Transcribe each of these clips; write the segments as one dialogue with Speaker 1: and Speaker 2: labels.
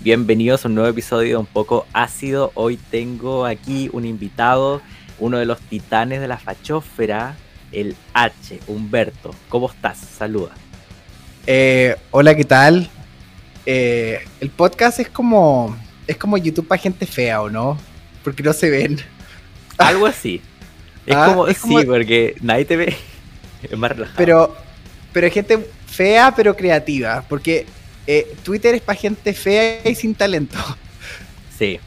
Speaker 1: Bienvenidos a un nuevo episodio un poco ácido. Hoy tengo aquí un invitado, uno de los titanes de la fachósfera, el H, Humberto. ¿Cómo estás? Saluda.
Speaker 2: Eh, hola, ¿qué tal? Eh, el podcast es como es como YouTube para gente fea, ¿o no? Porque no se ven.
Speaker 1: Algo así. Es,
Speaker 2: Ah,
Speaker 1: como,
Speaker 2: es
Speaker 1: sí, porque nadie te ve. Es más relajado.
Speaker 2: Pero pero es gente fea pero creativa, porque eh, Twitter es para gente fea y sin talento.
Speaker 1: Sí.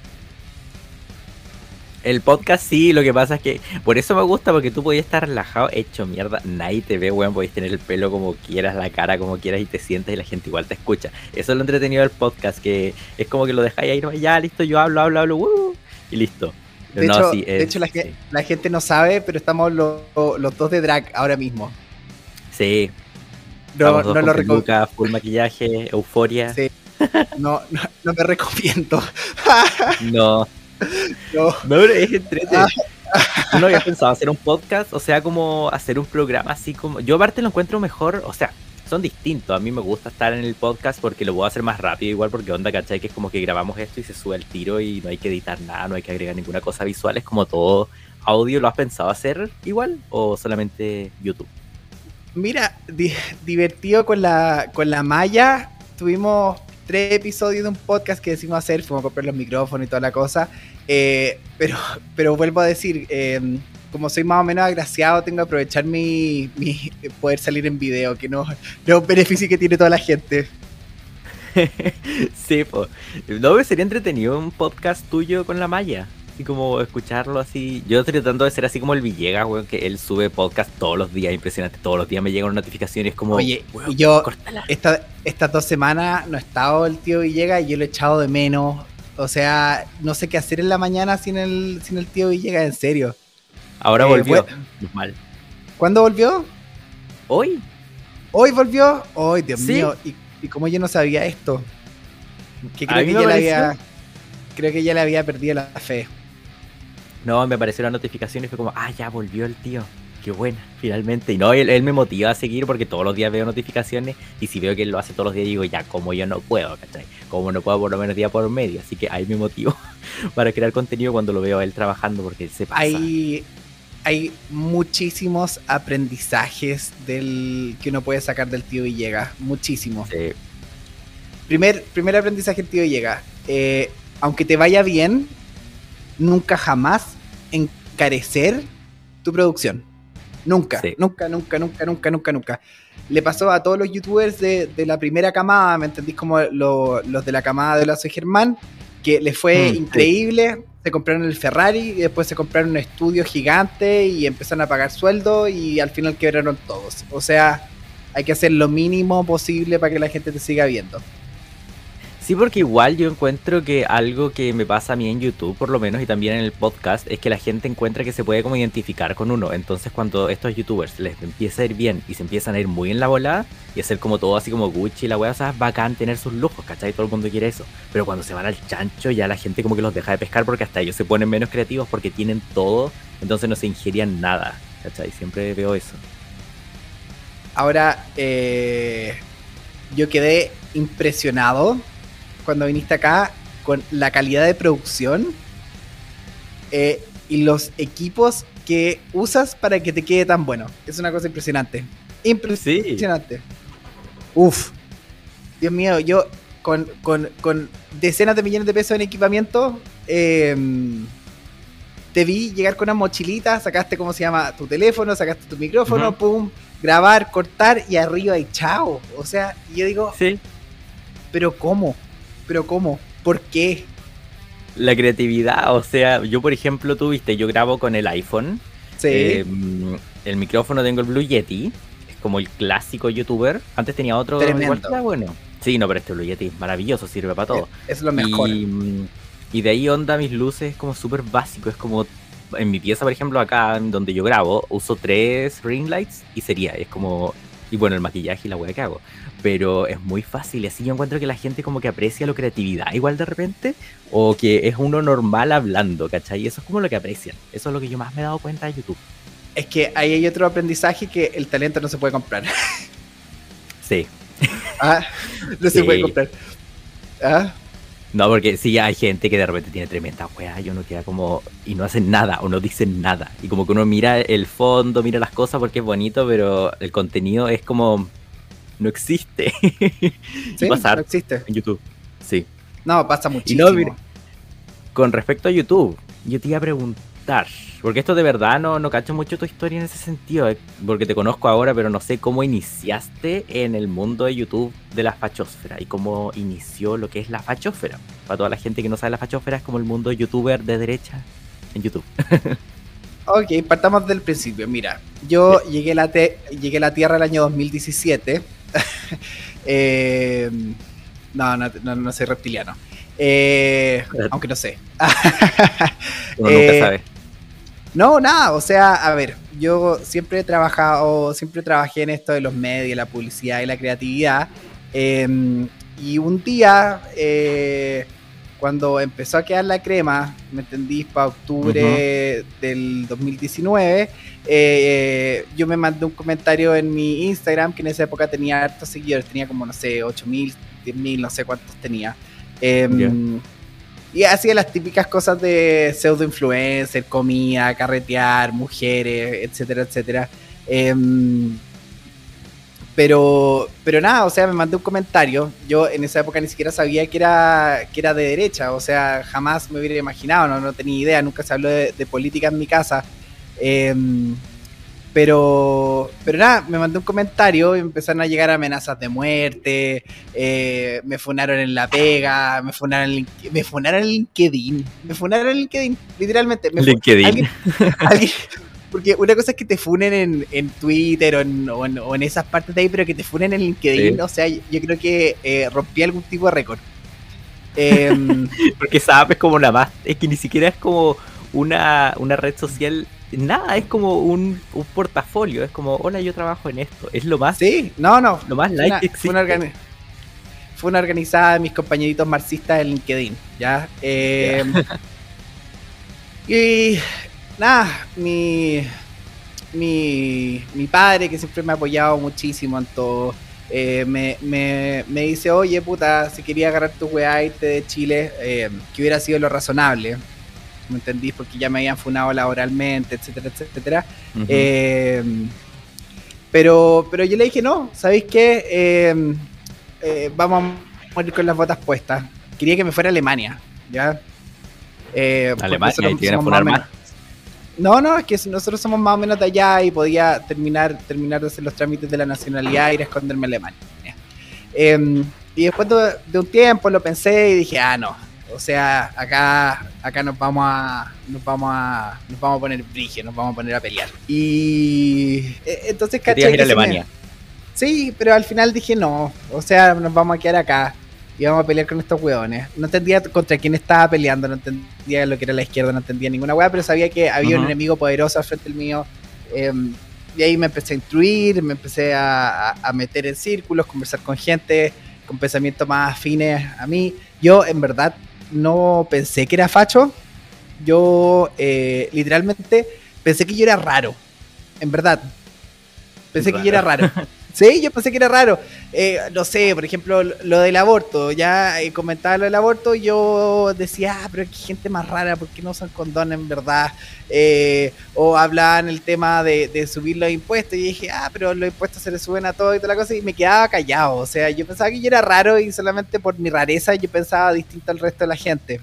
Speaker 1: El podcast sí, lo que pasa es que por eso me gusta, porque tú podías estar relajado, hecho mierda, nadie te ve, weón, podéis tener el pelo como quieras, la cara como quieras y te sientes y la gente igual te escucha. Eso es lo entretenido del podcast, que es como que lo dejáis ahí, no, ya, listo, yo hablo, hablo, hablo, uh, y listo.
Speaker 2: De
Speaker 1: No,
Speaker 2: hecho,
Speaker 1: sí,
Speaker 2: de
Speaker 1: es-
Speaker 2: hecho la,
Speaker 1: sí.
Speaker 2: la gente no sabe, pero estamos los, los dos de drag ahora mismo.
Speaker 1: Sí,
Speaker 2: No, no lo recomiendo.
Speaker 1: full maquillaje, euforia.
Speaker 2: Sí. No, no, no me recomiendo.
Speaker 1: No,
Speaker 2: No.
Speaker 1: No, es entrete.
Speaker 2: Ah.
Speaker 1: Uno había pensado hacer un podcast, o sea, como hacer un programa así como. Yo, aparte, lo encuentro mejor, o sea, son distintos. A mí me gusta estar en el podcast porque lo puedo hacer más rápido, igual, porque onda, ¿cachai? Que es como que grabamos esto y se sube al tiro y no hay que editar nada, no hay que agregar ninguna cosa visual, es como todo audio. ¿Lo has pensado hacer igual o solamente YouTube?
Speaker 2: Mira, di- divertido con la, con la Maya. Tuvimos tres episodios de un podcast que decidimos hacer. Fuimos a comprar los micrófonos y toda la cosa. Eh, pero, pero vuelvo a decir, eh, como soy más o menos agraciado, tengo que aprovechar mi, poder salir en video, que no, no es un beneficio que tiene toda la gente.
Speaker 1: sí, pues. No, sería entretenido un podcast tuyo con la Maya. Así como escucharlo así. Yo estoy tratando de ser así como el Villegas, weón, que él sube podcast todos los días, impresionante. Todos los días me llegan notificaciones como.
Speaker 2: Oye,
Speaker 1: weón,
Speaker 2: yo esta, estas dos semanas no ha estado el tío Villegas y yo lo he echado de menos. O sea, no sé qué hacer en la mañana sin el, sin el tío Villegas, en serio.
Speaker 1: Ahora
Speaker 2: eh,
Speaker 1: volvió.
Speaker 2: bueno.
Speaker 1: Mal.
Speaker 2: ¿Cuándo volvió?
Speaker 1: Hoy.
Speaker 2: ¿Hoy volvió? ¡Ay, Dios
Speaker 1: Sí.
Speaker 2: mío! ¿Y, y cómo yo no sabía esto? Que creo que ya le había. Creo que ya le había perdido la fe.
Speaker 1: No, me apareció la notificación y fue como, ah, ya volvió el tío. Qué bueno, finalmente. Y no, él, él me motiva a seguir porque todos los días veo notificaciones y si veo que él lo hace todos los días digo, ya, como yo no puedo, ¿cachai? Como no puedo por lo menos día por medio. Así que ahí me motivo para crear contenido cuando lo veo a él trabajando porque él se pasa.
Speaker 2: Hay, hay muchísimos aprendizajes del que uno puede sacar del tío Villegas. Muchísimos.
Speaker 1: Sí,
Speaker 2: Primer, primer aprendizaje del tío Villegas. eh, aunque te vaya bien, nunca jamás encarecer tu producción. Nunca,
Speaker 1: Sí.
Speaker 2: nunca, nunca, nunca, nunca, nunca, nunca. Le pasó a todos los youtubers de, de la primera camada, ¿me entendís? Como lo- los de la camada de la Soy Germán, que les fue
Speaker 1: Mm, sí.
Speaker 2: increíble. Se compraron el Ferrari y después se compraron un estudio gigante y empezaron a pagar sueldo y al final quebraron todos. O sea, hay que hacer lo mínimo posible para que la gente te siga viendo.
Speaker 1: Sí, porque igual yo encuentro que algo que me pasa a mí en YouTube, por lo menos, y también en el podcast, es que la gente encuentra que se puede como identificar con uno. Entonces, cuando estos youtubers les empieza a ir bien y se empiezan a ir muy en la volada y hacer como todo así como Gucci y la wea, o bacán tener sus lujos, ¿cachai? Todo el mundo quiere eso. Pero cuando se van al chancho, ya la gente como que los deja de pescar porque hasta ellos se ponen menos creativos porque tienen todo, entonces no se ingerían nada, ¿cachai? Siempre veo eso.
Speaker 2: Ahora, eh, yo quedé impresionado cuando viniste acá con la calidad de producción eh, y los equipos que usas para que te quede tan bueno. Es una cosa impresionante. Impresionante. Uf. Dios mío, yo con, con- con decenas de millones de pesos en equipamiento, eh, te vi llegar con una mochilita, sacaste, ¿cómo se llama? Tu teléfono, sacaste tu micrófono, pum, grabar, cortar y arriba y chao. O sea, yo digo,
Speaker 1: Sí.
Speaker 2: pero ¿cómo? ¿Pero cómo? ¿Por qué?
Speaker 1: La creatividad, o sea, yo por ejemplo, tú viste, yo grabo con el iPhone.
Speaker 2: Sí.
Speaker 1: Eh, el micrófono tengo el Blue Yeti, es como el clásico youtuber. Antes tenía otro igual bueno. Sí, no, pero este Blue Yeti es maravilloso, sirve para todo.
Speaker 2: es lo mejor.
Speaker 1: Y, y de ahí onda mis luces, es como súper básico, es como en mi pieza, por ejemplo, acá donde yo grabo, uso tres ring lights y sería, es como, y bueno, el maquillaje y la weá que hago. Pero es muy fácil y así yo encuentro que la gente como que aprecia la creatividad igual de repente, o que es uno normal hablando, ¿cachai? Y eso es como lo que aprecian. Eso es lo que yo más me he dado cuenta de YouTube.
Speaker 2: Es que ahí hay otro aprendizaje que el talento no se puede comprar.
Speaker 1: Sí.
Speaker 2: Ah, no
Speaker 1: Sí.
Speaker 2: se puede comprar. Ah,
Speaker 1: No, porque sí hay gente que de repente tiene tremenda weá y uno queda como. y no hacen nada o no dicen nada. Y como que uno mira el fondo, mira las cosas porque es bonito, pero el contenido es como. No existe.
Speaker 2: Sí,
Speaker 1: pasa
Speaker 2: no existe.
Speaker 1: en YouTube. Sí.
Speaker 2: No, pasa
Speaker 1: Y
Speaker 2: muchísimo.
Speaker 1: no, con respecto a YouTube, yo te iba a preguntar, porque esto de verdad no, no cacho mucho tu historia en ese sentido, eh, porque te conozco ahora, pero no sé cómo iniciaste en el mundo de YouTube de la fachosfera y cómo inició lo que es la fachosfera. Para toda la gente que no sabe, la fachosfera es como el mundo youtuber de derecha en YouTube.
Speaker 2: Ok, partamos del principio. Mira, yo llegué a la, te- llegué a la Tierra el año 2017. Eh, no, no, no, no soy reptiliano. Eh, aunque no sé.
Speaker 1: Uno
Speaker 2: Eh,
Speaker 1: nunca sabe.
Speaker 2: No, nada, o sea, a ver, yo siempre he trabajado, siempre trabajé en esto de los medios, la publicidad y la creatividad. eh, y un día, eh, cuando empezó a quedar la crema, me entendí, para octubre del 2019, eh, yo me mandé un comentario en mi Instagram, que en esa época tenía hartos seguidores, tenía como, no sé, 8.000, 10.000, no sé cuántos tenía. Em, Y hacía las típicas cosas de pseudo influencer, comida, carretear, mujeres, etcétera, etcétera. Em, pero, pero nada, o sea, me mandé un comentario. Yo en esa época ni siquiera sabía que era, que era de derecha, o sea, jamás me hubiera imaginado, no, no tenía idea, nunca se habló de, de política en mi casa. Em, pero, pero nada, me mandé un comentario y empezaron a llegar amenazas de muerte, eh, me funaron en la pega, me funaron en, me funaron en LinkedIn, me funaron en LinkedIn, literalmente. Me
Speaker 1: LinkedIn.
Speaker 2: alguien- alguien- porque una cosa es que te funen en, en Twitter o en, o en- o en esas partes de ahí, pero que te funen en LinkedIn,
Speaker 1: Sí.
Speaker 2: o sea, yo creo que eh, rompí algún tipo de récord. Em,
Speaker 1: Porque SAP es como la más. Es que ni siquiera es como una, una red social. Nada, es como un, un portafolio. Es como, hola, yo trabajo en esto. Es lo más,
Speaker 2: sí, no, no,
Speaker 1: lo más like
Speaker 2: una,
Speaker 1: que
Speaker 2: fue
Speaker 1: existe.
Speaker 2: una fue una organizada de mis compañeritos marxistas en LinkedIn, ¿ya? Eh, y nada, mi, mi, mi padre, que siempre me ha apoyado muchísimo en todo, eh, me, me, me dice, oye, puta, si quería agarrar tu weá irte de Chile, eh, que hubiera sido lo razonable, ¿me entendís? Porque ya me habían funado laboralmente, etcétera, etcétera.
Speaker 1: Ujú.
Speaker 2: Eh, pero, pero yo le dije, no, ¿sabéis qué? Eh, vamos a morir con las botas puestas. Quería que me fuera a Alemania, ¿ya?
Speaker 1: Alemania, ahí te iban a funar
Speaker 2: más No, no, es que nosotros somos más o menos de allá y podía terminar, terminar de hacer los trámites de la nacionalidad e ir a esconderme a Alemania. Eh, y después de, de un tiempo lo pensé y dije, ah, no. O sea, acá, acá nos vamos a. Nos vamos a. Nos vamos a poner brige, nos vamos a poner a pelear. Y. eh, Entonces caché
Speaker 1: ir a
Speaker 2: me-
Speaker 1: Alemania.
Speaker 2: Sí, pero al final dije no. O sea, nos vamos a quedar acá y vamos a pelear con estos hueones. No entendía contra quién estaba peleando, no entendía lo que era la izquierda, no entendía ninguna hueá, pero sabía que había un
Speaker 1: Ujú.
Speaker 2: enemigo poderoso al frente del mío. eh, y ahí me empecé a instruir, me empecé a, a- a meter en círculos, conversar con gente con pensamientos más afines a mí. Yo, en verdad, no pensé que era facho. Yo, eh, literalmente, pensé que yo era raro. En verdad. Pensé que yo era raro. Sí, yo pensé que era raro. Eh, no sé, por ejemplo, lo del aborto. Ya eh, comentaba lo del aborto yo decía, ah, pero qué gente más rara, ¿por qué no usan condón en verdad? Eh, o hablaban el tema de, de subir los impuestos y dije, ah, pero los impuestos se le suben a todo y toda la cosa y me quedaba callado. O sea, yo pensaba que yo era raro y solamente por mi rareza yo pensaba distinto al resto de la gente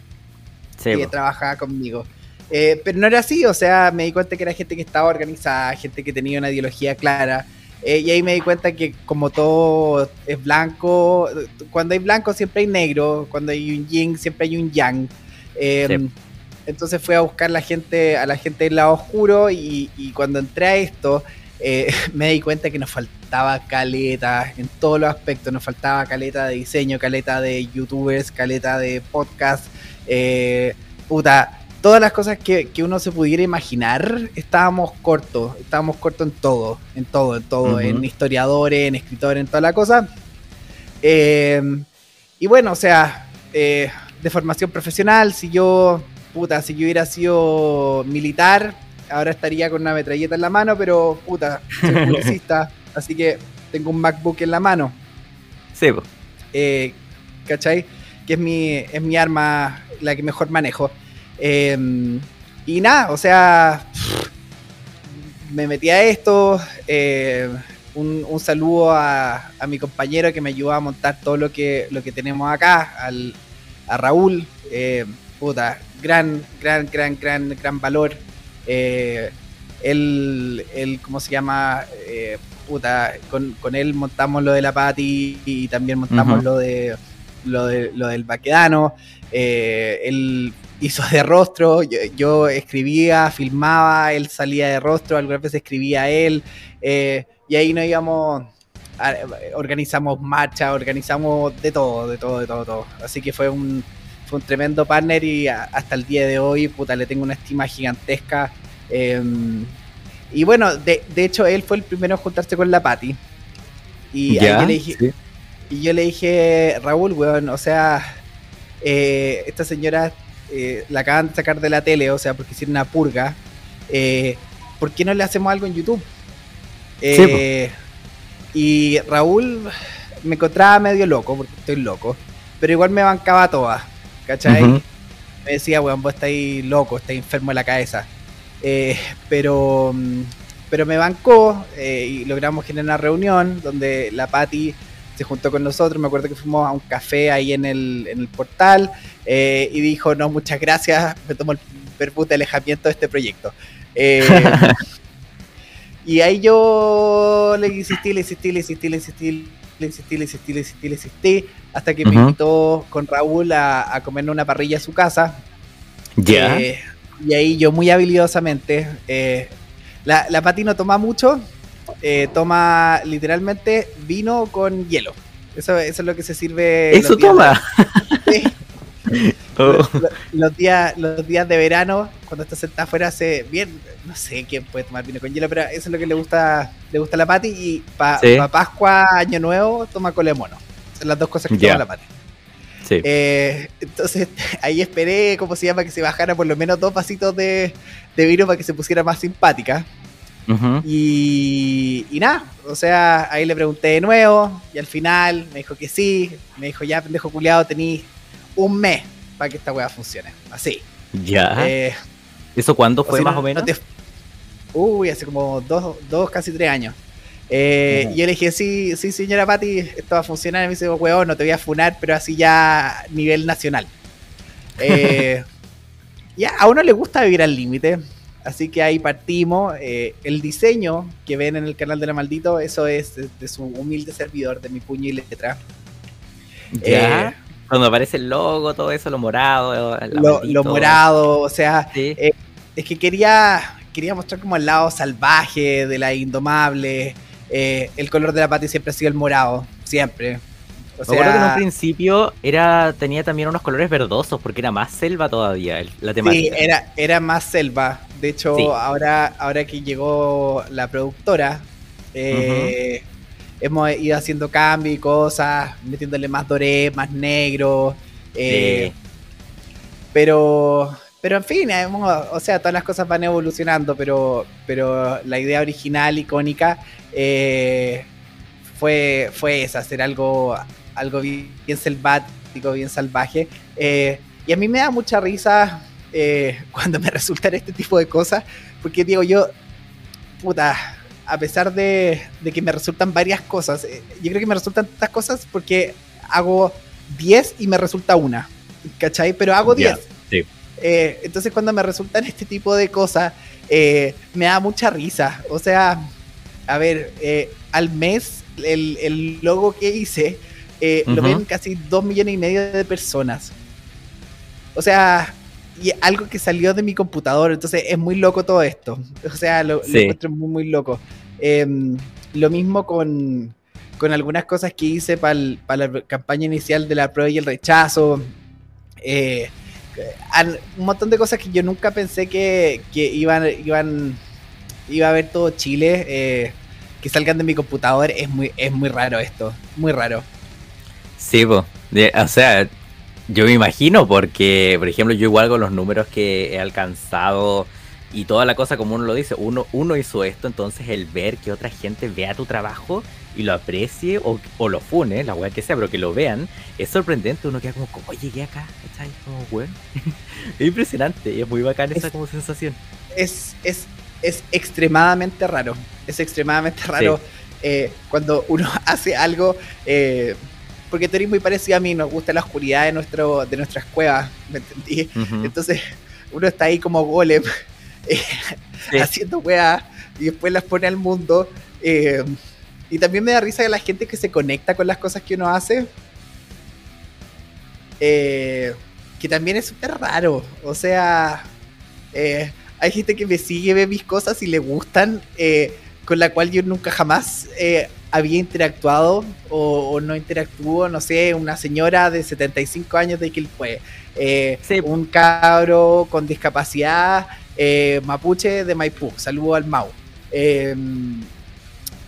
Speaker 1: Sí,
Speaker 2: que trabajaba conmigo. Eh, pero no era así, o sea, me di cuenta que era gente que estaba organizada, gente que tenía una ideología clara. Eh, y ahí me di cuenta que como todo es blanco, cuando hay blanco siempre hay negro, cuando hay un yin siempre hay un yang. Eh,
Speaker 1: Sí.
Speaker 2: Entonces fui a buscar la gente, a la gente del lado oscuro y, y cuando entré a esto eh, me di cuenta que nos faltaba caleta en todos los aspectos, nos faltaba caleta de diseño, caleta de youtubers, caleta de podcast, eh, puta, todas las cosas que, que uno se pudiera imaginar, estábamos cortos, estábamos cortos en todo, en todo, en todo,
Speaker 1: Ujú.
Speaker 2: en historiadores, en escritores, en toda la cosa. Eh, y bueno, o sea, eh, de formación profesional, si yo, puta, si yo hubiera sido militar, ahora estaría con una metralleta en la mano, pero puta, soy publicista, así que tengo un MacBook en la mano.
Speaker 1: Sí.
Speaker 2: Eh, ¿Cachai? que es mi, es mi arma, la que mejor manejo. Em, y nada, o sea, me metí a esto. Eh, un, saludo a, mi compañero que me ayudó a montar todo lo que, lo que tenemos acá, al, a Raúl. Eh, puta, gran, gran, gran, gran, gran valor. Eh, él, ¿cómo se llama? Eh, puta, con, él montamos lo de la Pati y también montamos lo de lo, de, lo del Baquedano. Eh, él hizo de rostro, yo, escribía, filmaba, él salía de rostro, algunas veces escribía él, eh, y ahí nos íbamos, organizamos marcha, organizamos de todo, de todo, de todo, todo. Así que fue un, fue un tremendo partner y hasta el día de hoy, puta, le tengo una estima gigantesca. Em, y bueno, de, hecho, él fue el primero a juntarse con la Patti. Y le dije, y yo le dije, Raúl, weón, o sea, eh, esta señora eh, la acaban de sacar de la tele, o sea, porque hicieron una purga. Eh, ¿Por qué no le hacemos algo en YouTube? y Raúl me encontraba medio loco, porque estoy loco, pero igual me bancaba toda, ¿cachai? Me decía, weón, vos estáis loco, estáis enfermo de la cabeza. pero, pero me bancó y logramos generar una reunión donde la Patti se juntó con nosotros, me acuerdo que fuimos a un café ahí en el, en el portal eh, y dijo, no, muchas gracias, me tomo el perpute alejamiento de este proyecto. Eh, y ahí yo le insistí, le insistí, le insistí, le insistí, le insistí, le insistí, le insistí, le insistí, hasta que me invitó con Raúl a, a comer una parrilla a su casa.
Speaker 1: Ya.
Speaker 2: Eh, y ahí yo muy habilidosamente, la, la Pati no toma mucho, eh, toma literalmente vino con hielo. Eso, es lo que se sirve.
Speaker 1: Eso toma.
Speaker 2: Oh. Los, días, los días de verano, cuando está sentada afuera, hace bien. No sé quién puede tomar vino con hielo, pero eso es lo que le gusta le gusta a la Pati. Y para Pascua, Año Nuevo, toma cole mono. Son las dos cosas que toma la Pati. Eh, entonces ahí esperé, ¿cómo se llama? Que se bajara por lo menos dos pasitos de, de vino para que se pusiera más simpática y, nada, o sea, ahí le pregunté de nuevo y al final me dijo que sí. Me dijo, ya, pendejo culiado, tení un mes para que esta weá funcione. Así.
Speaker 1: Ya. Eh, ¿Eso cuándo fue más o menos?
Speaker 2: Uy, hace como dos, dos, casi tres años. Eh, y yo le dije, sí, sí, señora Patti, esto va a funcionar. Y me dice, weón, no te voy a funar, pero así ya a nivel nacional. Eh, ya, a uno le gusta vivir al límite. Así que ahí partimos. Eh, el diseño que ven en el canal de la Maldito, eso es de, su humilde servidor, de mi puño y letra.
Speaker 1: Ya. Eh, Cuando aparece el logo, todo eso, lo morado.
Speaker 2: Lo, morado, o sea, eh, es que quería, quería mostrar como el lado salvaje de la indomable. el color de la pati siempre ha sido el morado, siempre.
Speaker 1: O sea, Me acuerdo que en un principio era, tenía también unos colores verdosos porque era más selva todavía la temática.
Speaker 2: Sí, era, era más selva. De hecho, ahora, ahora que llegó la productora, eh, hemos ido haciendo cambios y cosas, metiéndole más doré, más negro. Eh, pero, pero en fin, o sea, todas las cosas van evolucionando, pero, pero la idea original, icónica, eh, fue, fue esa, hacer algo, algo bien, selvático, bien salvaje. y a mí me da mucha risa eh, cuando me resultan este tipo de cosas, porque digo yo, puta, a pesar de, que me resultan varias cosas, eh, yo creo que me resultan tantas cosas porque hago 10 y me resulta una, ¿cachai? Pero hago 10. Eh, entonces cuando me resultan este tipo de cosas, me da mucha risa. O sea, a ver, al mes el, logo que hice lo ven casi 2 millones y medio de personas. O sea, y algo que salió de mi computador, entonces es muy loco todo esto. O sea, lo, encuentro muy, muy loco. Em, lo mismo con, con, algunas cosas que hice para la campaña inicial de la prueba y el rechazo. Eh, un montón de cosas que yo nunca pensé que, que iban, iban, iba a ver todo Chile. Eh, que salgan de mi computador es muy, es muy raro esto. Muy raro.
Speaker 1: Sí, o sea, yo me imagino porque, por ejemplo, yo igual con los números que he alcanzado y toda la cosa como uno lo dice, uno, uno hizo esto, entonces el ver que otra gente vea tu trabajo y lo aprecie o, o lo fune, la weá que sea, pero que lo vean, es sorprendente. Uno queda como, ¿cómo llegué acá? ¿Cachai? Como, weón. es impresionante y es muy bacán esa como sensación.
Speaker 2: Es, es, es extremadamente raro. Es extremadamente raro eh, cuando uno hace algo. Eh, porque tú eres muy parecido a mí, nos gusta la oscuridad de, nuestro, de nuestras cuevas, ¿me entendí? Entonces, uno está ahí como golem, eh, haciendo weas y después las pone al mundo. Eh, y también me da risa que la gente que se conecta con las cosas que uno hace. Eh, que también es súper raro. O sea, hay gente que me sigue, ve mis cosas y le gustan, con la cual yo nunca jamás había interactuado o, no interactuó, no sé, una señora de 75 años de que fue, eh, un cabro con discapacidad eh, mapuche de Maipú, saludo al Mau. Em,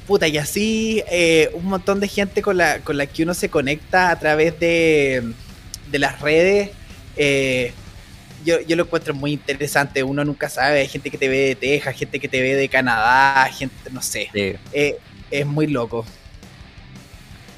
Speaker 2: puta, y así eh, un montón de gente con la, con la que uno se conecta a través de, de las redes. Yo, yo, lo encuentro muy interesante. Uno nunca sabe. Hay gente que te ve de Texas, gente que te ve de Canadá, gente, no sé es muy loco.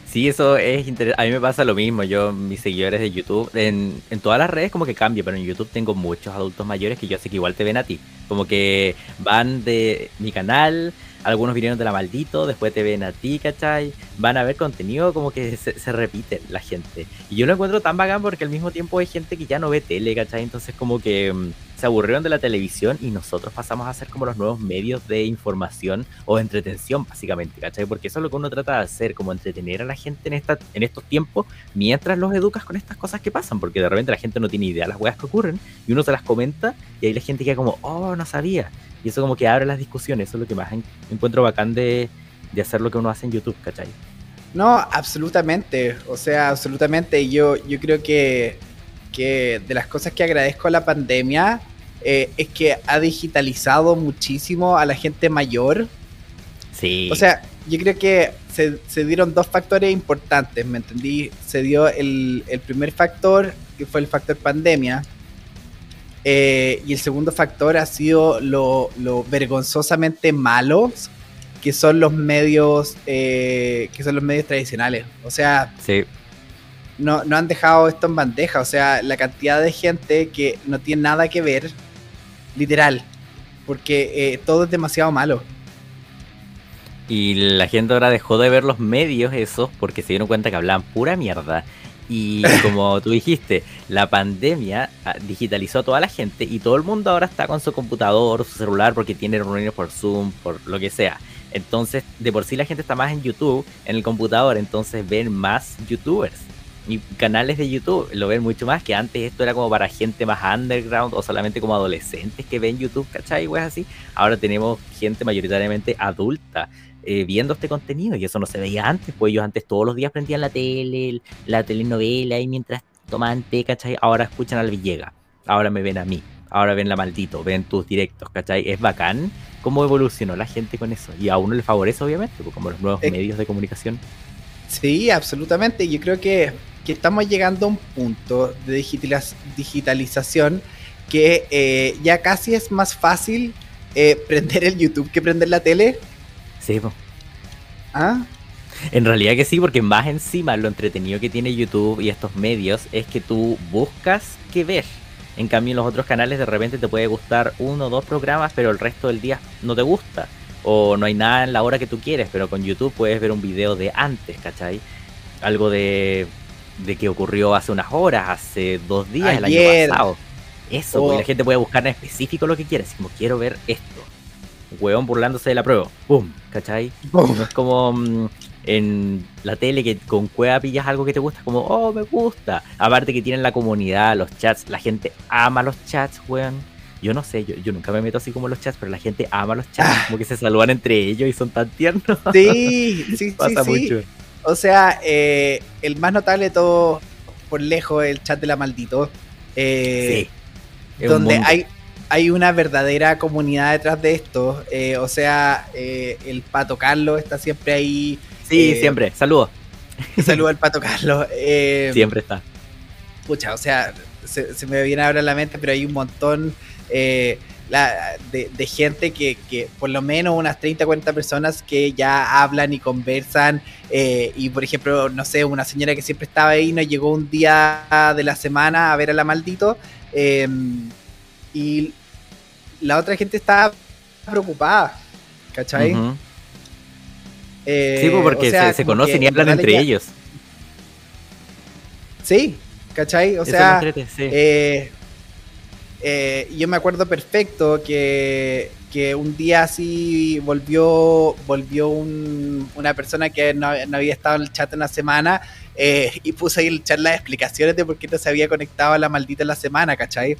Speaker 1: Sí, eso es interesante. A mí me pasa lo mismo. Yo, mis seguidores de YouTube, en, en, todas las redes como que cambia, pero en YouTube tengo muchos adultos mayores que yo sé que igual te ven a ti. Como que van de mi canal algunos vinieron de la maldito, después te ven a ti, ¿cachai? Van a ver contenido como que se, repite la gente. Y yo lo encuentro tan bacán porque al mismo tiempo hay gente que ya no ve tele, ¿cachai? Entonces como que mm, se aburrieron de la televisión y nosotros pasamos a ser como los nuevos medios de información o de entretención, básicamente, ¿cachai? Porque eso es lo que uno trata de hacer, como entretener a la gente en, esta, en estos tiempos mientras los educas con estas cosas que pasan, porque de repente la gente no tiene idea de las weas que ocurren y uno se las comenta y ahí la gente queda como, oh, no sabía. Y eso como que abre las discusiones, eso es lo que más encuentro bacán de, hacer lo que uno hace en YouTube, ¿cachai?
Speaker 2: No, absolutamente, o sea, absolutamente. Yo, yo creo que, que de las cosas que agradezco a la pandemia eh, es que ha digitalizado muchísimo a la gente mayor.
Speaker 1: Sí.
Speaker 2: O sea, yo creo que se, dieron dos factores importantes, ¿me entendí? Se dio el, el primer factor, que fue el factor pandemia, eh, y el segundo factor ha sido lo, vergonzosamente malos que son los medios eh, que son los medios tradicionales. O sea, no, no han dejado esto en bandeja. O sea, la cantidad de gente que no tiene nada que ver, literal, porque eh, todo es demasiado malo.
Speaker 1: Y la gente ahora dejó de ver los medios esos porque se dieron cuenta que hablaban pura mierda y como tú dijiste, la pandemia ah, digitalizó a toda la gente y todo el mundo ahora está con su computador, su celular, porque tiene reuniones por Zoom, por lo que sea. Entonces, de por sí la gente está más en YouTube, en el computador, entonces ven más YouTubers y canales de YouTube. Lo ven mucho más que antes esto era como para gente más underground o solamente como adolescentes que ven YouTube, ¿cachai? Pues así. Ahora tenemos gente mayoritariamente adulta eh, viendo este contenido y eso no se veía antes, pues ellos antes todos los días prendían la tele, la telenovela y mientras tomaban té, ¿cachai? Ahora escuchan al Villega, ahora me ven a mí, ahora ven la maldito, ven tus directos, ¿cachai? Es bacán cómo evolucionó la gente con eso y a uno le favorece obviamente, pues, como los nuevos medios de comunicación.
Speaker 2: Sí, absolutamente, yo creo que, que estamos llegando a un punto de digitalización que eh, ya casi es más fácil eh, prender el YouTube que prender la tele
Speaker 1: Sí,
Speaker 2: ¿Ah?
Speaker 1: En realidad que sí, porque más encima lo entretenido que tiene YouTube y estos medios es que tú buscas qué ver. En cambio, en los otros canales de repente te puede gustar uno o dos programas, pero el resto del día no te gusta. O no hay nada en la hora que tú quieres, pero con YouTube puedes ver un video de antes, ¿cachai? Algo de, de que ocurrió hace unas horas, hace dos días, el año pasado. Eso, porque la gente puede buscar en específico lo que quiere. como quiero ver esto huevón burlándose de la prueba. ¡Pum! ¿Cachai? No es como mm, en la tele que con cueva pillas algo que te gusta, como, oh, me gusta. Aparte que tienen la comunidad, los chats, la gente ama los chats, weón. Yo no sé, yo, yo nunca me meto así como los chats, pero la gente ama los chats, ah. como que se saludan entre ellos y son tan tiernos.
Speaker 2: Sí, sí, Pasa mucho. O sea, eh, el más notable de todo, por lejos, el chat de la maldito. Eh, sí. donde hay hay una verdadera comunidad detrás de esto. Eh, o sea, el Pato Carlos está siempre ahí.
Speaker 1: Sí, siempre. Saludos.
Speaker 2: Saludos al Pato Carlos.
Speaker 1: siempre está.
Speaker 2: Pucha, o sea, se, me viene ahora a la mente, pero hay un montón. De, gente que, por lo menos unas 30, 40 personas que ya hablan y conversan. Eh, y por ejemplo, no sé, una señora que siempre estaba ahí nos llegó un día de la semana a ver a la maldito. Em, y la otra gente estaba preocupada. ¿Cachai?
Speaker 1: Eh, sí, pues, porque se, conocen y hablan entre ellos.
Speaker 2: Sí, ¿cachai? O sea, eh, yo me acuerdo perfecto que, un día así volvió, volvió una persona que no, había estado en el chat una semana eh, y puso ahí el chat las explicaciones de por qué no se había conectado a la maldita la semana, ¿cachai?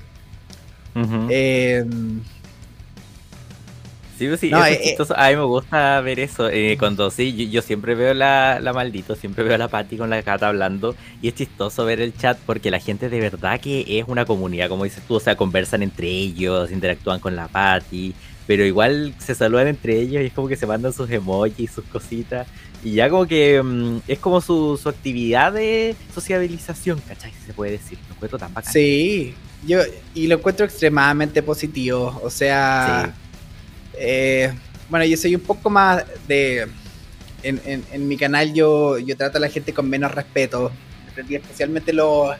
Speaker 1: Sí, pues sí, eso es eh, A mí me gusta ver eso. Eh, cuando sí, yo, siempre veo la, la maldito, siempre veo a la Patty con la cata hablando. Y es chistoso ver el chat porque la gente de verdad que es una comunidad, como dices tú, o sea, conversan entre ellos, interactúan con la Patty. Pero igual se saludan entre ellos y es como que se mandan sus emojis, sus cositas. Y ya como que mm, es como su, su actividad de sociabilización, ¿cachai? Se puede decir. Lo encuentro tan bacán.
Speaker 2: Sí, yo, y lo encuentro extremadamente positivo. O sea, eh, bueno, yo soy un poco más de... En, mi canal yo, yo trato a la gente con menos respeto, especialmente los,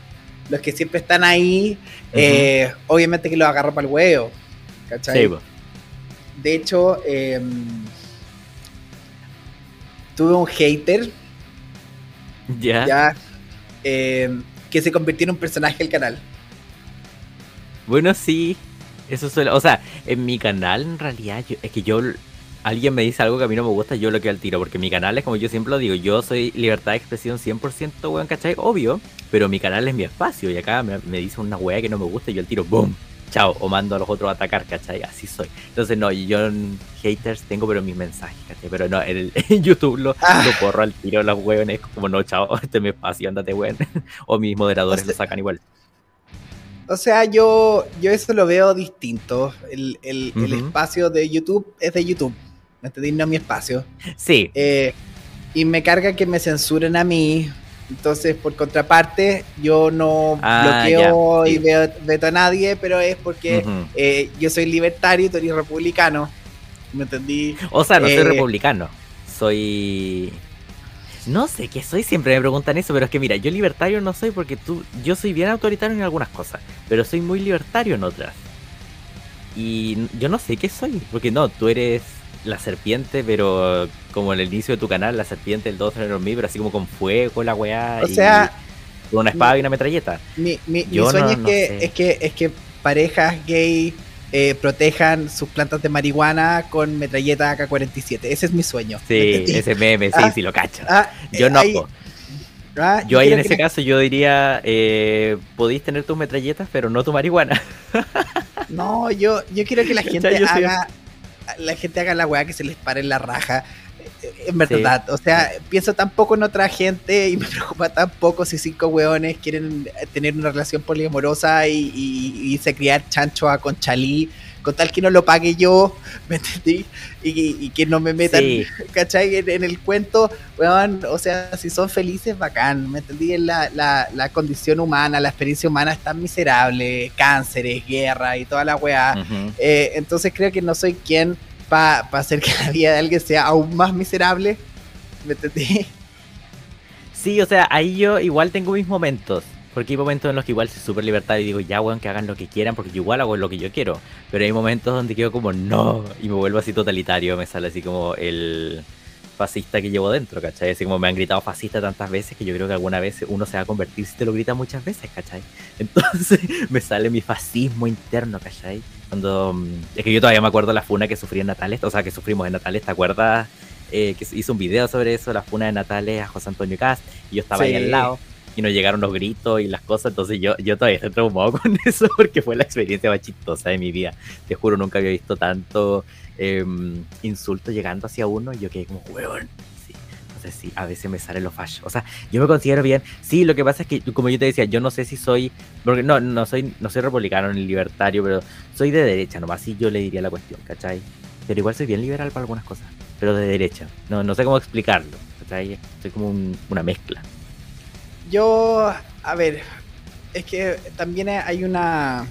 Speaker 2: los que siempre están ahí, eh, obviamente que los agarro para el huevo, ¿cachai? de hecho, em, tuve un hater,
Speaker 1: ya,
Speaker 2: em, que se convirtió en un personaje del canal.
Speaker 1: Bueno, sí, eso suele, o sea, en mi canal en realidad es que yo alguien me dice algo que a mí no me gusta, yo lo que al tiro, porque mi canal es como yo siempre lo digo, yo soy libertad de expresión 100%, weón, ¿cachai? Obvio, pero mi canal es mi espacio y acá me, dice una weá que no me gusta y yo al tiro, ¡boom! Chao, o mando a los otros a atacar, ¿cachai? Así soy. Entonces, no, yo haters tengo, pero mis mensajes, ¿cachai? Pero no, en, YouTube lo, ah. lo, porro al tiro, los weones, como no, chao, este es mi espacio, andate, weón. o mis moderadores lo sacan igual.
Speaker 2: O sea, yo, yo eso lo veo distinto. El, espacio de YouTube es de YouTube. ¿Me entendí? No mi espacio.
Speaker 1: Sí.
Speaker 2: Eh, y me carga que me censuren a mí. Entonces, por contraparte, yo no ah, bloqueo y veo, veto a nadie, pero es porque eh, yo soy libertario y tú eres republicano. ¿Me entendí?
Speaker 1: O sea, no soy eh, republicano. Soy no sé qué soy, siempre me preguntan eso, pero es que mira, yo libertario no soy porque tú, yo soy bien autoritario en algunas cosas, pero soy muy libertario en otras. Y yo no sé qué soy, porque no, tú eres la serpiente, pero como en el inicio de tu canal, la serpiente, el 2 en mí, pero así como con fuego, la weá.
Speaker 2: O sea,
Speaker 1: con una espada y una metralleta.
Speaker 2: Mi, mi, sueño es, que, es que es que parejas gay eh, protejan sus plantas de marihuana con metralleta AK-47. Ese es mi sueño.
Speaker 1: Sí, ese meme, sí, ah, sí, lo cacho. Ah, yo no. Ah, yo ahí en ese caso yo diría, eh, podéis tener tus metralletas, pero no tu marihuana.
Speaker 2: no, yo, yo quiero que la gente haga, la gente haga la weá que se les pare en la raja en verdad, o sea, pienso tampoco en otra gente y me preocupa tampoco si cinco weones quieren tener una relación poliamorosa y, y, se criar chancho a Conchalí, con tal que no lo pague yo, ¿me entendí? Y, que no me metan, ¿cachai? En, el cuento, weón, o sea, si son felices, bacán, ¿me entendí? La, la, la condición humana, la experiencia humana es tan miserable, cánceres, guerra y toda la weá. Eh, entonces creo que no soy quien para hacer que la vida de alguien sea aún más miserable. ¿Me entendí?
Speaker 1: Sí, o sea, ahí yo igual tengo mis momentos. Porque hay momentos en los que igual soy súper libertario y digo, ya, weón, que hagan lo que quieran, porque yo igual hago lo que yo quiero. Pero hay momentos donde quedo como, no, y me vuelvo así totalitario, me sale así como el fascista que llevo dentro, ¿cachai? Así como me han gritado fascista tantas veces que yo creo que alguna vez uno se va a convertir si te lo grita muchas veces, ¿cachai? Entonces me sale mi fascismo interno, ¿cachai? Cuando. Mm, es que yo todavía me acuerdo la funa que sufrí en Natales, o sea, que sufrimos en Natales, ¿te acuerdas? Eh, que hizo un video sobre eso, la funa de Natales a José Antonio Cast, y yo estaba ahí al lado, y nos llegaron los gritos y las cosas, entonces yo, yo todavía estoy traumado con eso, porque fue la experiencia más chistosa de mi vida. Te juro, nunca había visto tanto em, insulto llegando hacia uno, y yo quedé como, huevón, sí, a veces me salen los fallos. O sea, yo me considero bien. Sí, lo que pasa es que, como yo te decía, yo no sé si soy. Porque no, no soy, no soy republicano ni libertario, pero soy de derecha nomás. Sí, yo le diría la cuestión, ¿cachai? Pero igual soy bien liberal para algunas cosas. Pero de derecha. No, no sé cómo explicarlo. ¿cachai? Soy como una mezcla.
Speaker 2: Yo, a ver, es que también hay una.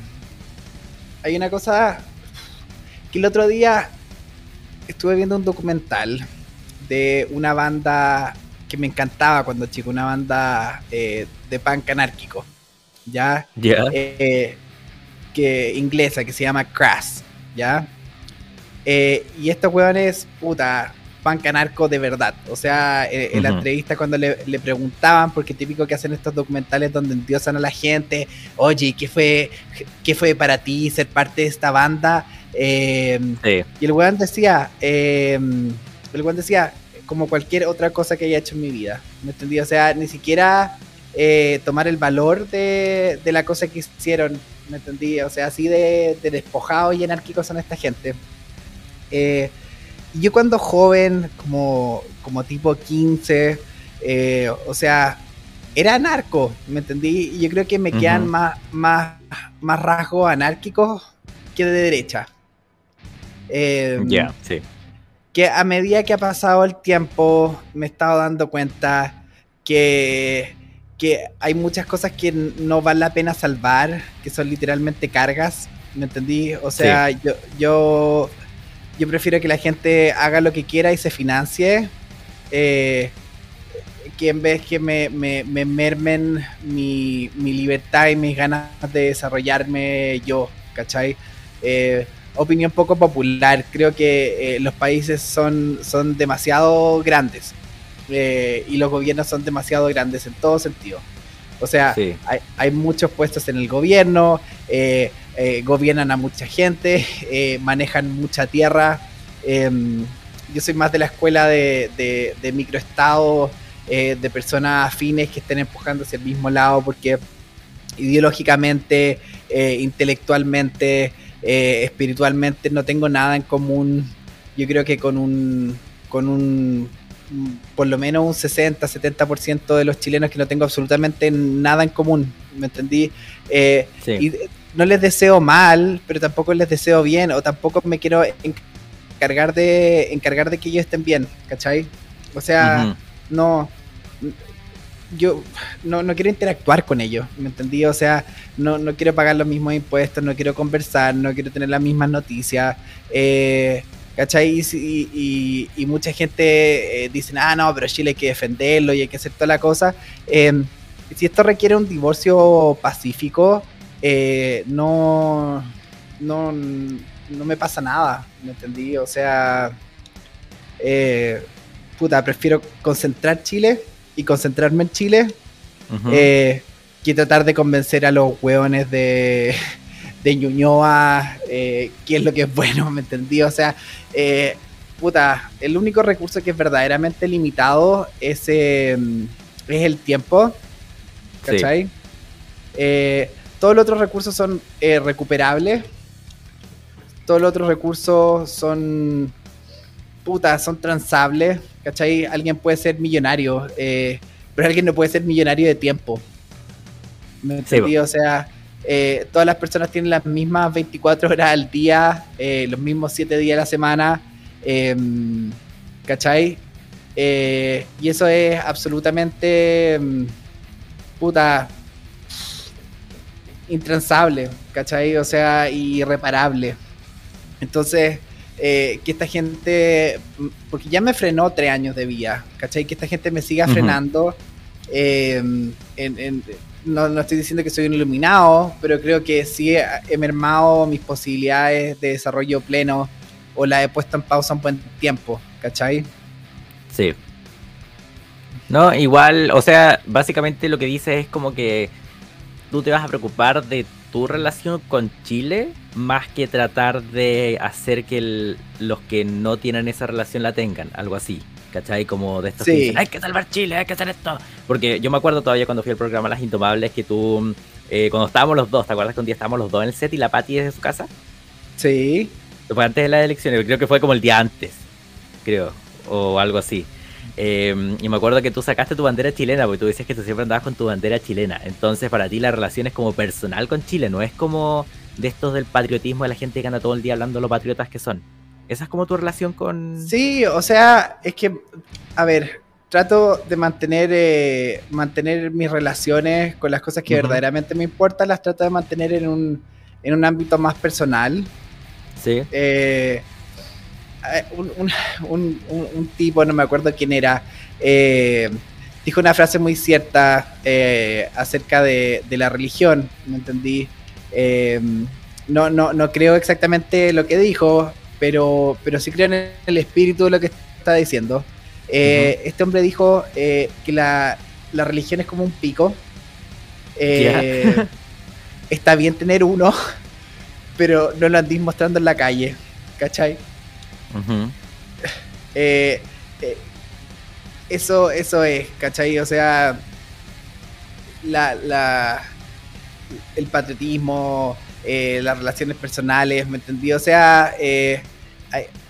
Speaker 2: Hay una cosa que el otro día estuve viendo un documental de una banda que me encantaba cuando chico, una banda eh, de punk anárquico, ¿ya? Eh, que inglesa, que se llama Crass, ¿ya? Eh, y estos hueones, puta, punk anarco de verdad. O sea, en, la entrevista cuando le, preguntaban, porque típico que hacen estos documentales donde endiosan a la gente, oye, ¿qué fue, qué fue para ti ser parte de esta banda? Em, y el weón decía, em, el weón decía, como cualquier otra cosa que haya hecho en mi vida. ¿Me entendí? O sea, ni siquiera eh, tomar el valor de, la cosa que hicieron. ¿Me entendí? O sea, así de, de despojados y anárquicos son esta gente. Eh, yo cuando joven, como, como tipo 15, eh, o sea, era anarco, ¿me entendí? Y yo creo que me quedan más, más, más rasgos anárquicos que de derecha.
Speaker 1: Em, ya, sí
Speaker 2: que a medida que ha pasado el tiempo me he estado dando cuenta que, que hay muchas cosas que no vale la pena salvar, que son literalmente cargas, ¿me entendí? O sea, yo, yo, yo prefiero que la gente haga lo que quiera y se financie, eh, que en vez que me, me, me mermen mi, mi, libertad y mis ganas de desarrollarme yo, ¿cachai? Eh, opinión poco popular. Creo que eh, los países son, son demasiado grandes eh, y los gobiernos son demasiado grandes en todo sentido. O sea, hay, muchos puestos en el gobierno, eh, gobiernan a mucha gente, manejan mucha tierra. Em, yo soy más de la escuela de, de, de microestados, de personas afines que estén empujando hacia el mismo lado porque ideológicamente, intelectualmente, eh, espiritualmente no tengo nada en común, yo creo que con un, con un, por lo menos un 60, 70% de los chilenos que no tengo absolutamente nada en común, ¿me entendí? Eh, y no les deseo mal, pero tampoco les deseo bien, o tampoco me quiero encargar de, encargar de que ellos estén bien, ¿cachai? O sea, no yo no, quiero interactuar con ellos, ¿me entendí? O sea, no, quiero pagar los mismos impuestos, no quiero conversar, no quiero tener las mismas noticias. Eh, ¿Cachai? Y, y, mucha gente eh, dice, ah, no, pero Chile hay que defenderlo y hay que hacer toda la cosa. Em, si esto requiere un divorcio pacífico, eh, no, no, no me pasa nada, ¿me entendí? O sea, puta, prefiero concentrar Chile y concentrarme en Chile eh, que tratar de convencer a los hueones de, de Ñuñoa eh, qué es lo que es bueno, ¿me entendí? O sea, eh, puta, el único recurso que es verdaderamente limitado es, es el tiempo, ¿cachai? Todos los otros recursos son recuperables, todos los otros recursos son puta, son transables, ¿cachai? Alguien puede ser millonario, eh, pero alguien no puede ser millonario de tiempo. ¿Me entendí? o sea, eh, todas las personas tienen las mismas 24 horas al día, eh, los mismos 7 días a la semana, em, ¿cachai? y eso es absolutamente, em, puta, intransable, ¿cachai? O sea, irreparable. Entonces, eh, que esta gente, porque ya me frenó tres años de vía, ¿cachai? Que esta gente me siga frenando. Eh, no, estoy diciendo que soy un iluminado, pero creo que sí he, mermado mis posibilidades de desarrollo pleno o la he puesto en pausa un buen tiempo, ¿cachai?
Speaker 1: Sí. No, igual, o sea, básicamente lo que dice es como que tú te vas a preocupar de tu relación con Chile más que tratar de hacer que los que no tienen esa relación la tengan, algo así. ¿Cachai? Como de estos que dicen, hay que salvar Chile, hay que hacer esto. Porque yo me acuerdo todavía cuando fui al programa Las Intomables que tú, eh, cuando estábamos los dos, ¿te acuerdas que un día estábamos los dos en el set y la Pati desde su casa?
Speaker 2: Sí.
Speaker 1: Fue antes de las elecciones, creo que fue como el día antes, creo, o algo así. Eh, y me acuerdo que tú sacaste tu bandera chilena, porque tú dices que tú siempre andabas con tu bandera chilena. Entonces, para ti la relación es como personal con Chile, no es como de estos del patriotismo de la gente que anda todo el día hablando de los patriotas que son. ¿Esa es como tu relación con...?
Speaker 2: Sí, o sea, es que, a ver, trato de mantener, eh, mantener mis relaciones con las cosas que verdaderamente me importan, las trato de mantener en un, en un ámbito más personal.
Speaker 1: Sí.
Speaker 2: Eh, un, tipo, no me acuerdo quién era, eh, dijo una frase muy cierta eh, acerca de, la religión, ¿me entendí? no, no, no creo exactamente lo que dijo, pero, pero sí creo en el espíritu de lo que está diciendo. Este hombre dijo que la, la, religión es como un pico. Está bien tener uno, pero no lo andís mostrando en la calle, ¿cachai? Eh, eh, eso, eso es, ¿cachai? O sea, la, el patriotismo, eh, las relaciones personales, ¿me entendí? O sea,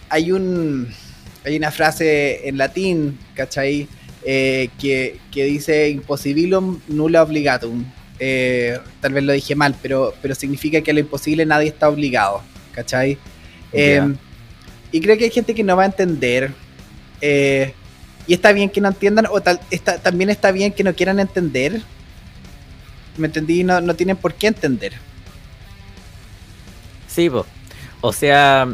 Speaker 2: hay, un, hay una frase en latín, ¿cachai? que, que, dice impossibilum nulla obligatum. tal vez lo dije mal, pero, pero significa que a lo imposible nadie está obligado, ¿cachai? Y creo que hay gente que no va a entender. Eh, y está bien que no entiendan, o tal, está, también está bien que no quieran entender. ¿Me entendí? No, no tienen por qué entender.
Speaker 1: Sí, o sea,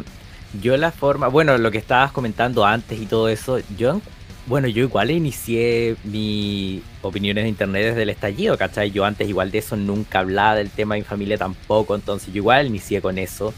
Speaker 1: yo la forma, bueno, lo que estabas comentando antes y todo eso, yo, bueno, yo igual inicié mi opiniones de internet desde el estallido, ¿cachai? Yo antes igual de eso nunca hablaba del tema de mi familia tampoco, entonces yo igual inicié con eso.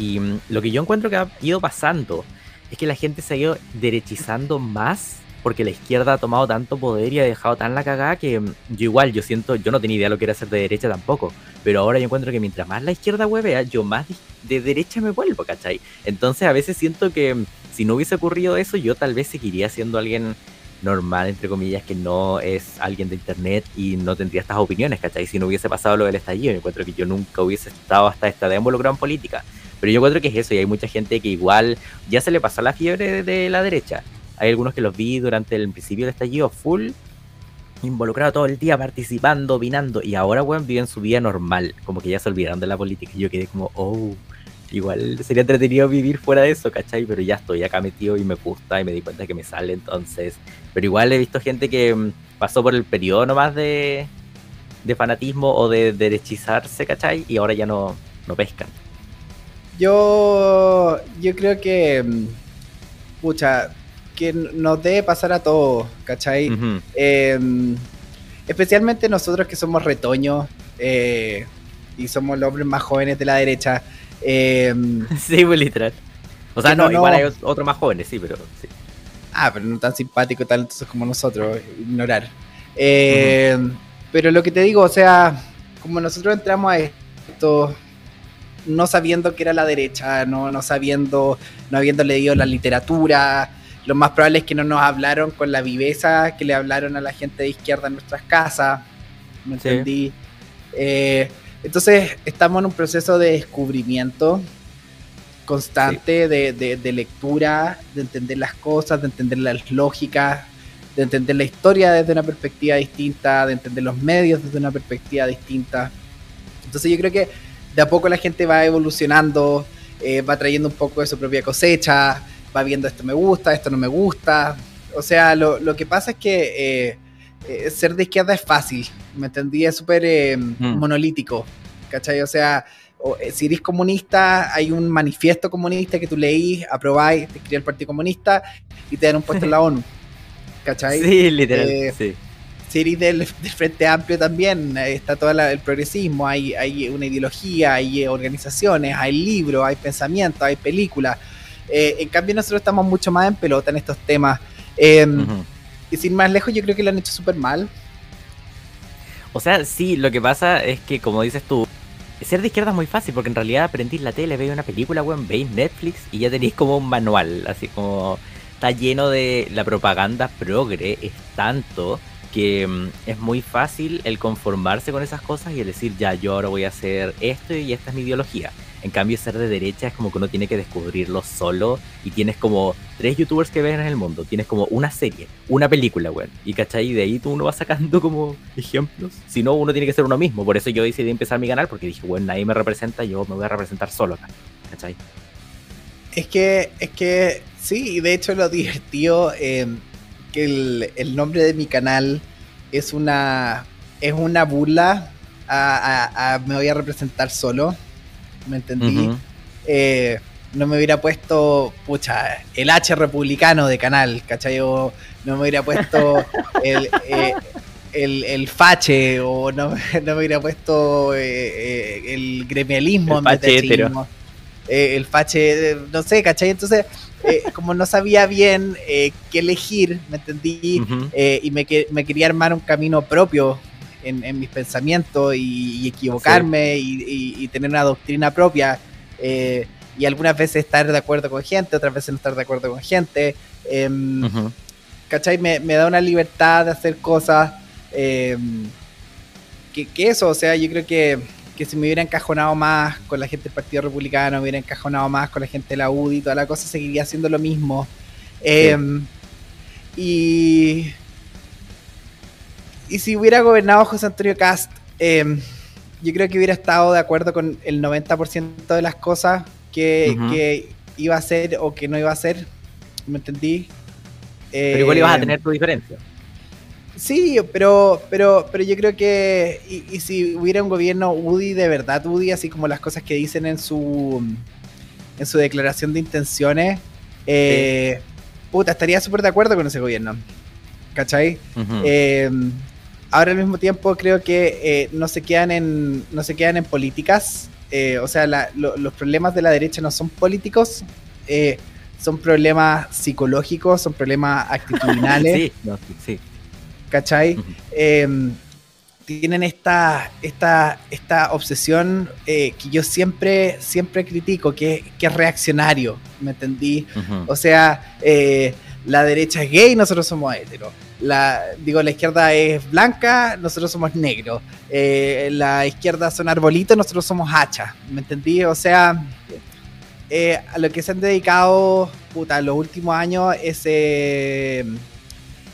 Speaker 1: Y mm, lo que yo encuentro que ha ido pasando es que la gente se ha ido derechizando más porque la izquierda ha tomado tanto poder y ha dejado tan la cagada que mm, yo igual, yo siento, yo no tenía idea lo que era ser de derecha tampoco, pero ahora yo encuentro que mientras más la izquierda huevea, yo más de derecha me vuelvo, ¿cachai? Entonces a veces siento que mm, si no hubiese ocurrido eso, yo tal vez seguiría siendo alguien normal, entre comillas, que no es alguien de internet y no tendría estas opiniones, ¿cachai? Si no hubiese pasado lo del estallido, encuentro que yo nunca hubiese estado hasta esta de involucrado en política. Pero yo creo que es eso, y hay mucha gente que igual ya se le pasó la fiebre de, la derecha. Hay algunos que los vi durante el principio del estallido full, involucrado todo el día, participando, opinando, y ahora, weón, viven su vida normal, como que ya se olvidaron de la política. Y yo quedé como, oh, igual sería entretenido vivir fuera de eso, ¿cachai? Pero ya estoy acá metido y me gusta y me di cuenta que me sale entonces. Pero igual he visto gente que mm, pasó por el periodo nomás de, de fanatismo o de derechizarse, ¿cachai? Y ahora ya no, no pescan.
Speaker 2: Yo, yo creo que, mm, pucha, que nos debe pasar a todos, ¿cachai? Em, especialmente nosotros que somos retoños eh, y somos los hombres más jóvenes de la derecha.
Speaker 1: Em, sí, pues literal. O sea, no, igual hay otros más jóvenes, sí, pero sí.
Speaker 2: Ah, pero no tan simpáticos, talentosos como nosotros, ignorar. Em, pero lo que te digo, o sea, como nosotros entramos a esto no sabiendo que era la derecha, no, no sabiendo, no habiendo leído la literatura. Lo más probable es que no nos hablaron con la viveza que le hablaron a la gente de izquierda en nuestras casas. ¿Me entendí? Eh, entonces estamos en un proceso de descubrimiento constante de, de, lectura, de entender las cosas, de entender las lógicas, de entender la historia desde una perspectiva distinta, de entender los medios desde una perspectiva distinta. Entonces yo creo que de a poco la gente va evolucionando, eh, va trayendo un poco de su propia cosecha, va viendo esto me gusta, esto no me gusta. O sea, lo, que pasa es que eh, eh, ser de izquierda es fácil, ¿me entendí? Es súper mm. monolítico, ¿cachai? O sea, si eres comunista, hay un manifiesto comunista que tú leís, aprobáis, te escribe el Partido Comunista y te dan un puesto en la ONU, ¿cachai?
Speaker 1: Sí, literal, sí
Speaker 2: series del, Frente Amplio también está todo el progresismo, hay, hay una ideología, hay organizaciones, hay libros, hay pensamientos, hay películas. Eh, en cambio nosotros estamos mucho más en pelota en estos temas. Em, y sin más lejos yo creo que lo han hecho súper mal.
Speaker 1: O sea, sí, lo que pasa es que como dices tú, ser de izquierda es muy fácil porque en realidad aprendís la tele, veis una película, weón, veis Netflix y ya tenéis como un manual, así como está lleno de la propaganda progre, es tanto que mm, es muy fácil el conformarse con esas cosas y el decir, ya, yo ahora voy a hacer esto y esta es mi ideología. En cambio, ser de derecha es como que uno tiene que descubrirlo solo y tienes como tres youtubers que ven en el mundo. Tienes como una serie, una película, weón. Y cachai, y de ahí tú uno va sacando como ejemplos. Si no, uno tiene que ser uno mismo. Por eso yo decidí empezar mi canal porque dije, bueno, nadie me representa, yo me voy a representar solo acá. ¿Cachai?
Speaker 2: Es que, es que, sí, y de hecho lo divertido. Eh que el, nombre de mi canal es una, es una burla a, me voy a representar solo. ¿Me entendí? Eh, no me hubiera puesto, pucha, el H republicano de canal, ¿cachai? O no me hubiera puesto el, eh, el, fache, o no, me hubiera puesto eh, el gremialismo
Speaker 1: el fache
Speaker 2: el fache, no sé, ¿cachai? Entonces, como no sabía bien qué elegir, ¿me entendí? y me, me quería armar un camino propio en, mis pensamientos y, equivocarme y, tener una doctrina propia. Eh, y algunas veces estar de acuerdo con gente, otras veces no estar de acuerdo con gente. Em, ¿Cachai? Me, da una libertad de hacer cosas. Em, que, eso, o sea, yo creo que, si me hubiera encajonado más con la gente del Partido Republicano, me hubiera encajonado más con la gente de la UDI, toda la cosa seguiría siendo lo mismo. Em, y y si hubiera gobernado José Antonio Cast, em, yo creo que hubiera estado de acuerdo con el 90% de las cosas que, iba a hacer o que no iba a hacer. ¿Me entendí?
Speaker 1: Pero igual ibas a em, tener tu diferencia.
Speaker 2: Sí, pero, pero, pero yo creo que. Y, si hubiera un gobierno UDI de verdad, UDI, así como las cosas que dicen en su en su declaración de intenciones, eh, puta, estaría súper de acuerdo con ese gobierno. ¿Cachai? ahora al mismo tiempo creo que eh, no se quedan en no se quedan en políticas eh, o sea los problemas de la derecha no son políticos eh, son problemas psicológicos son problemas actitudinales
Speaker 1: sí, no, sí,
Speaker 2: ¿cachai? Em, tienen esta, esta, esta obsesión que yo siempre, siempre critico, que, que es reaccionario, ¿me entendí? O sea, la derecha es gay, nosotros somos heteros la, digo, la izquierda es blanca, nosotros somos negros. Eh, la izquierda son arbolitos, nosotros somos hacha. ¿Me entendí? O sea, eh, a lo que se han dedicado, puta, los últimos años es, eh,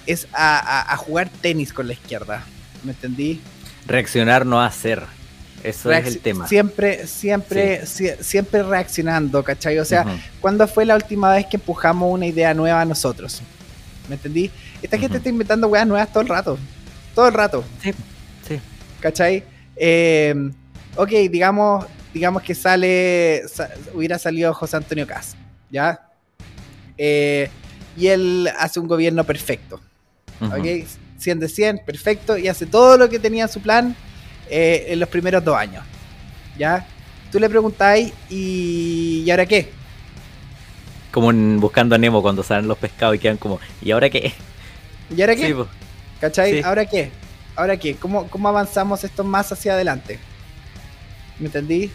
Speaker 2: es a, jugar tenis con la izquierda. ¿Me entendí?
Speaker 1: Reaccionar, no hacer. Eso es el tema.
Speaker 2: Siempre, siempre, siempre reaccionando, ¿cachai? O sea, ¿cuándo fue la última vez que empujamos una idea nueva a nosotros? ¿Me entendí? Esta gente está inventando weas nuevas todo el rato. Todo el rato.
Speaker 1: Sí, sí.
Speaker 2: ¿Cachai? Eh, ok, digamos, digamos que sale, hubiera salido José Antonio Cas, ¿ya? Eh, y él hace un gobierno perfecto. ¿Ok? 100 de 100, perfecto, y hace todo lo que tenía en su plan eh, en los primeros dos años. ¿Ya? Tú le preguntáis, ¿y, ¿y ahora qué?
Speaker 1: Como buscando a Nemo cuando salen los pescados y quedan como, ¿y ahora qué?
Speaker 2: ¿Y ahora qué? ¿Cachai? ¿Ahora qué? ¿Ahora qué? ¿Cómo, ¿Cómo avanzamos esto más hacia adelante? ¿Me entendí?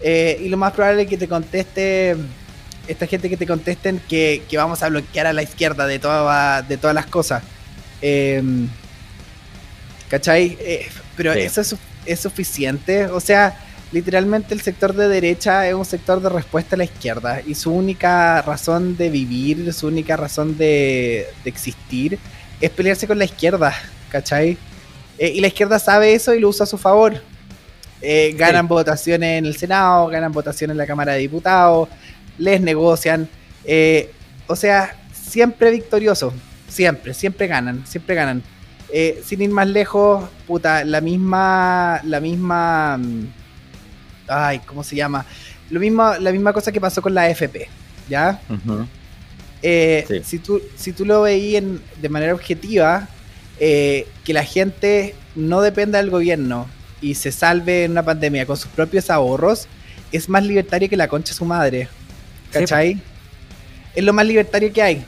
Speaker 2: Eh, y lo más probable es que te conteste, esta gente que te contesten que, vamos a bloquear a la izquierda de, toda, de todas las cosas. Em, ¿Cachai? Eh, pero eso es, es, suficiente. O sea, literalmente el sector de derecha es un sector de respuesta a la izquierda. Y su única razón de vivir, su única razón de, de existir es pelearse con la izquierda, ¿cachai? Eh, y la izquierda sabe eso y lo usa a su favor. Eh, ganan votaciones en el Senado, ganan votaciones en la Cámara de Diputados, les negocian. O sea, siempre victorioso, siempre, siempre ganan, siempre ganan. sin ir más lejos, puta, la misma, la misma, mm, ay, ¿cómo se llama? Lo mismo, la misma cosa que pasó con la AFP, ¿ya? Eh, si, tú, si tú lo veías de manera objetiva, eh, que la gente no dependa del gobierno y se salve en una pandemia con sus propios ahorros, es más libertario que la concha de su madre. ¿Cachai? Es lo más libertario que hay.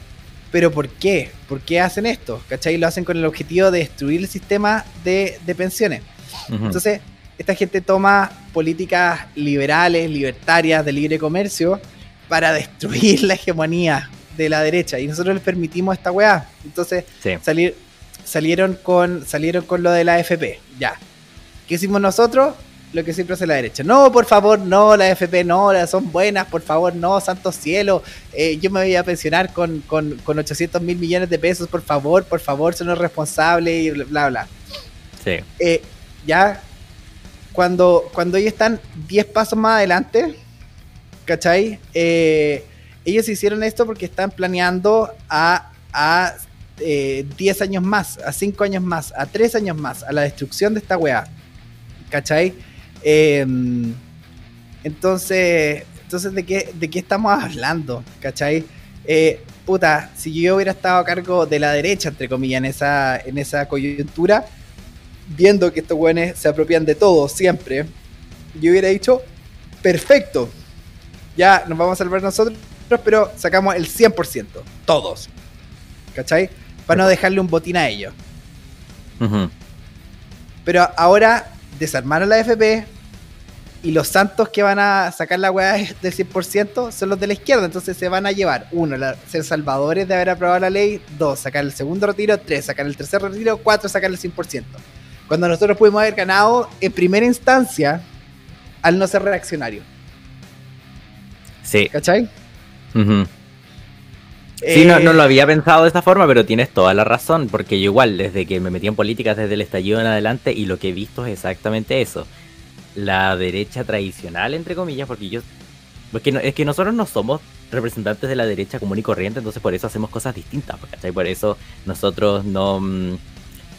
Speaker 2: Pero ¿por qué? ¿Por qué hacen esto? ¿Cachai? Lo hacen con el objetivo de destruir el sistema de, pensiones. Entonces, esta gente toma políticas liberales, libertarias, de libre comercio, para destruir la hegemonía de la derecha y nosotros les permitimos esta weá. Entonces salir, salieron, con, salieron con lo de la AFP. Ya. ¿Qué hicimos nosotros? Lo que siempre hace la derecha. No, por favor, no, la AFP no, son buenas, por favor, no, santo cielo. Eh, yo me voy a pensionar con, con, con 800 mil millones de pesos, por favor, por favor, son los responsables y bla, bla.
Speaker 1: Sí.
Speaker 2: Eh, ya, cuando, cuando ellos están 10 pasos más adelante, ¿cachai? Eh, ellos hicieron esto porque están planeando a, a 10 eh, años más, a 5 años más, a 3 años más, a la destrucción de esta weá. ¿Cachai? Em, entonces, Entonces, ¿de qué, de qué estamos hablando? ¿Cachai? Eh, puta, si yo hubiera estado a cargo de la derecha, entre comillas, en esa, en esa coyuntura, viendo que estos güeyes se apropian de todo siempre, yo hubiera dicho, perfecto, ya nos vamos a salvar nosotros, pero sacamos el 100%, todos. ¿Cachai? Para no dejarle un botín a ellos. Pero ahora desarmaron la FP y los santos que van a sacar la weá del 100% son los de la izquierda. Entonces se van a llevar, uno, ser salvadores de haber aprobado la ley, dos, sacar el segundo retiro, tres, sacar el tercer retiro, cuatro, sacar el 100%. Cuando nosotros pudimos haber ganado en primera instancia al no ser reaccionario.
Speaker 1: Sí.
Speaker 2: ¿Cachai?
Speaker 1: Sí, no, no, lo eh, había pensado de esta forma, pero tienes toda la razón, porque yo igual, desde que me metí en política, desde el estallido en adelante, y lo que he visto es exactamente eso. La derecha tradicional, entre comillas, porque yo... Porque es que nosotros no somos representantes de la derecha común y corriente, entonces por eso hacemos cosas distintas, ¿cachai? Por eso nosotros no, mm,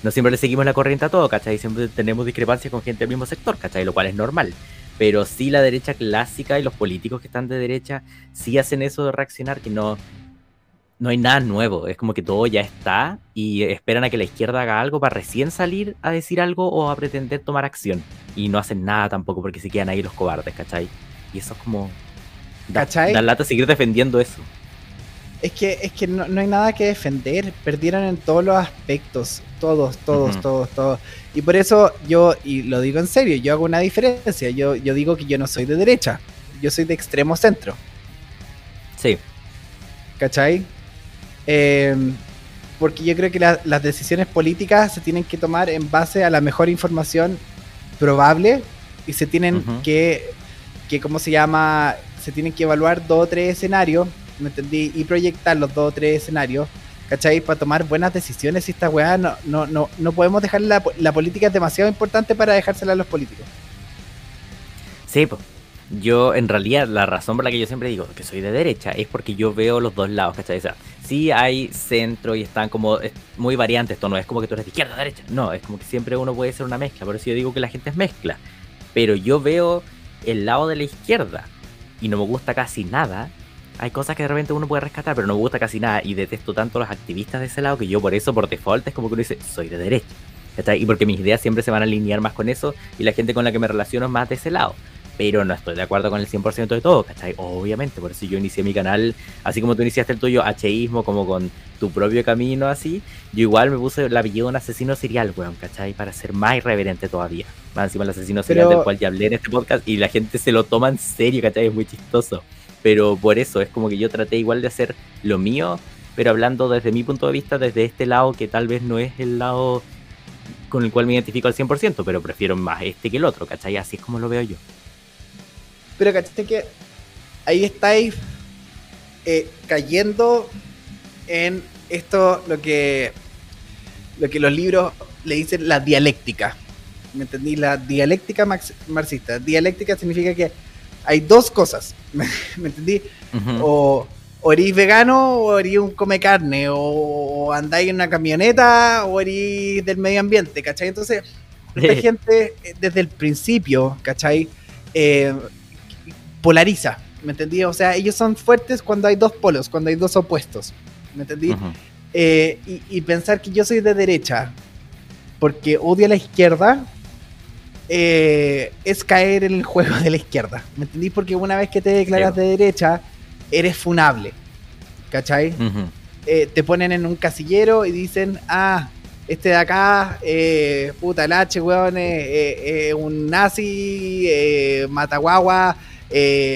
Speaker 1: no siempre le seguimos la corriente a todo, ¿cachai? Siempre tenemos discrepancias con gente del mismo sector, ¿cachai? Lo cual es normal. Pero sí la derecha clásica y los políticos que están de derecha sí hacen eso de reaccionar, que no, no hay nada nuevo. Es como que todo ya está y esperan a que la izquierda haga algo para recién salir a decir algo o a pretender tomar acción. Y no hacen nada tampoco porque se quedan ahí los cobardes, ¿cachai? Y eso es como... ¿Cachai? Da lata seguir defendiendo eso.
Speaker 2: Es que, es que no, hay nada que defender. Perdieron en todos los aspectos. Todos, todos, todos, todos. Y por eso yo, y lo digo en serio, yo hago una diferencia. Yo, yo digo que yo no soy de derecha. Yo soy de extremo centro.
Speaker 1: Sí.
Speaker 2: ¿Cachai? Em, porque yo creo que las decisiones políticas se tienen que tomar en base a la mejor información probable y se tienen que, que, ¿cómo se llama? Se tienen que evaluar dos o tres escenarios ¿me entendí? Y proyectar los dos o tres escenarios, ¿cachai? Para tomar buenas decisiones y esta weá no, no, no, no podemos dejar la, la política es demasiado importante para dejársela a los políticos.
Speaker 1: Sí, pues. Yo, en realidad, la razón por la que yo siempre digo que soy de derecha es porque yo veo los dos lados, ¿cachai? O sea, sí hay centro y están como muy variantes, esto no es como que tú eres de izquierda, derecha, no, es como que siempre uno puede ser una mezcla, por eso yo digo que la gente es mezcla. Pero yo veo el lado de la izquierda y no me gusta casi nada, hay cosas que de repente uno puede rescatar, pero no me gusta casi nada. Y detesto tanto a los activistas de ese lado que yo por eso, por default, es como que uno dice, soy de derecha. Y porque mis ideas siempre se van a alinear más con eso y la gente con la que me relaciono es más de ese lado. Pero no estoy de acuerdo con el 100% de todo, ¿cachai? Obviamente, por eso yo inicié mi canal, así como tú iniciaste el tuyo, Hismo, como con tu propio camino, así. Yo igual me puse el apellido de un asesino serial, weón, ¿cachai? Para ser más irreverente todavía. Más encima el asesino serial del cual ya hablé en este podcast y la gente se lo toma en serio, ¿cachai? Es muy chistoso. Pero por eso es como que yo traté igual de hacer lo mío, pero hablando desde mi punto de vista, desde este lado que tal vez no es el lado con el cual me identifico al 100%, pero prefiero más este que el otro, ¿cachai? Así es como lo veo yo.
Speaker 2: Pero ¿cachai? Que ahí estáis eh, cayendo en esto, lo que, lo que los libros le dicen la dialéctica. ¿Me entendí? La dialéctica marxista. Dialéctica significa que hay dos cosas, ¿me, entendí? O, o eres vegano o eres un come carne, o, andáis en una camioneta o eres del medio ambiente, ¿cachai? Entonces, esta gente eh, desde el principio, ¿cachai? Eh, polariza, ¿me entendí? O sea, ellos son fuertes cuando hay dos polos, cuando hay dos opuestos, ¿me entendí? Eh, y, y, pensar que yo soy de derecha porque odio a la izquierda eh, es caer en el juego de la izquierda. ¿Me entendí? Porque una vez que te declaras de derecha, eres funable. ¿Cachai? Eh, te ponen en un casillero y dicen, ah, este de acá, eh, puta, el H, weón, es un nazi, mataguagua,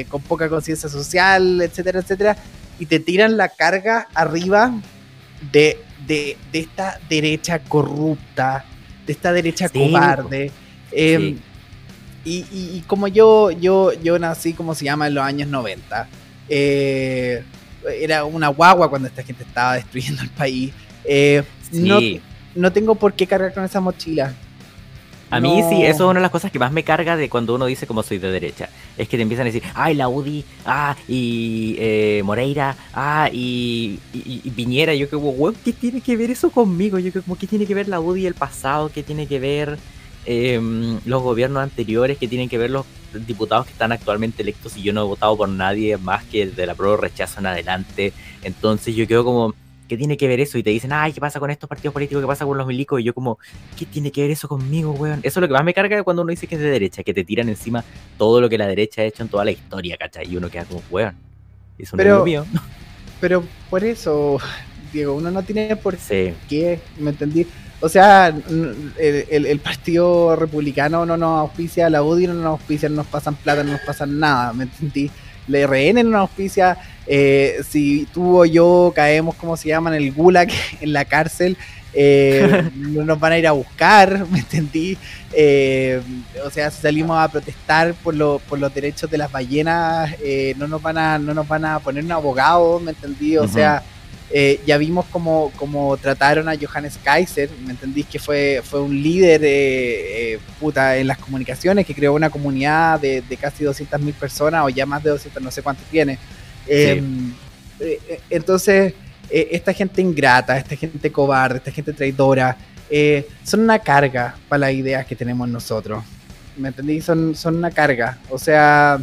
Speaker 2: con poca conciencia social, etcétera, etcétera. Y te tiran la carga arriba de, esta derecha corrupta, de esta derecha cobarde Em, y, como yo, yo, yo nací, como se llama, en los años 90, eh, era una guagua cuando esta gente estaba destruyendo el país. Eh, no, no tengo por qué cargar con esa mochila.
Speaker 1: A mí sí, eso es una de las cosas que más me carga de cuando uno dice como soy de derecha. Es que te empiezan a decir, ay, la UDI, ah, y eh, Moreira, ah, y, y, Piñera. Yo como, ¿qué tiene que ver eso conmigo? Yo como, ¿qué tiene que ver la UDI el pasado? ¿Qué tiene que ver Em, los gobiernos anteriores que tienen que ver diputados que están actualmente electos y yo no he votado por nadie más que de la prueba rechazo en adelante. Entonces yo quedo como, ¿qué tiene que ver eso? Y te dicen, ay, ¿qué pasa con estos partidos políticos? ¿Qué pasa con los milicos? Y yo como, ¿qué tiene que ver eso conmigo, weón? Eso es lo que más me carga cuando uno dice que es de derecha, que te tiran encima todo lo que la derecha ha hecho en toda la historia, ¿cachai? Y uno queda como, weón, eso
Speaker 2: pero,
Speaker 1: no es lo mío.
Speaker 2: Pero por eso, Diego, uno no tiene por qué, ¿me entendí? O sea, el, Partido Republicano no nos auspicia, la UDI no nos auspicia, no nos pasan plata, no nos pasan nada, ¿me entendí? RN no nos auspicia, eh, si tú o yo caemos, como se llama, en el gulag, en la cárcel, eh, no nos van a ir a buscar, ¿me entendí? Eh, o sea, si salimos a protestar por, por los derechos de las ballenas, no, nos van a, no nos van a poner un abogado, ¿me entendí? O sea eh, ya vimos cómo, trataron a Johannes Kaiser, ¿me entendís? Que fue, fue un líder eh, puta, en las comunicaciones, que creó una comunidad de, casi 200.000 personas, o ya más de 200, no sé cuántos tiene. Em, eh, entonces, esta gente ingrata, esta gente cobarde, esta gente traidora, son una carga para las ideas que tenemos nosotros. ¿Me entendís? Son, son una carga. O sea,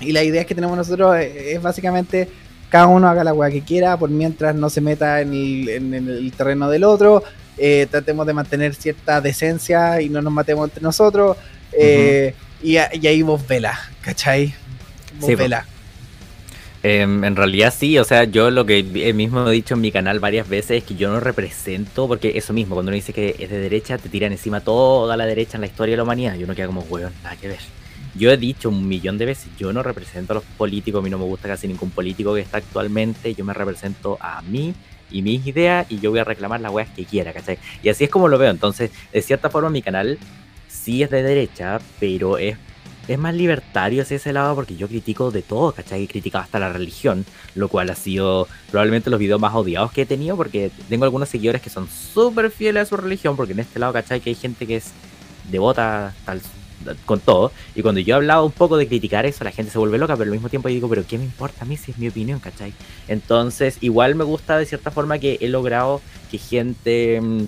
Speaker 2: y las ideas que tenemos nosotros es básicamente cada uno haga la weá que quiera, por mientras no se meta en el, terreno del otro, eh, tratemos de mantener cierta decencia y no nos matemos entre nosotros, eh, y, ahí vos vela, ¿cachai? Vos vela.
Speaker 1: Em, en realidad sí, o sea, yo lo que mismo he dicho en mi canal varias veces es que yo no represento, porque eso mismo, cuando uno dice que es de derecha, te tiran encima toda la derecha en la historia de la humanidad, y uno queda como, weón, nada que ver. Yo he dicho un millón de veces, yo no represento a los políticos, a mí no me gusta casi ningún político que está actualmente, yo me represento a mí y mis ideas y yo voy a reclamar las weas que quiera, ¿cachai? Y así es como lo veo, entonces, de cierta forma mi canal sí es de derecha, pero es, es más libertario hacia ese lado porque yo critico de todo, ¿cachai? He criticado hasta la religión, lo cual ha sido probablemente los videos más odiados que he tenido porque tengo algunos seguidores que son súper fieles a su religión, porque en este lado, ¿cachai? Que hay gente que es devota tal con todo. Y cuando yo he hablado un poco de criticar eso, la gente se vuelve loca, pero al mismo tiempo digo, pero ¿qué me importa a mí si es mi opinión, cachai? Entonces, igual me gusta de cierta forma que he logrado que gente mm,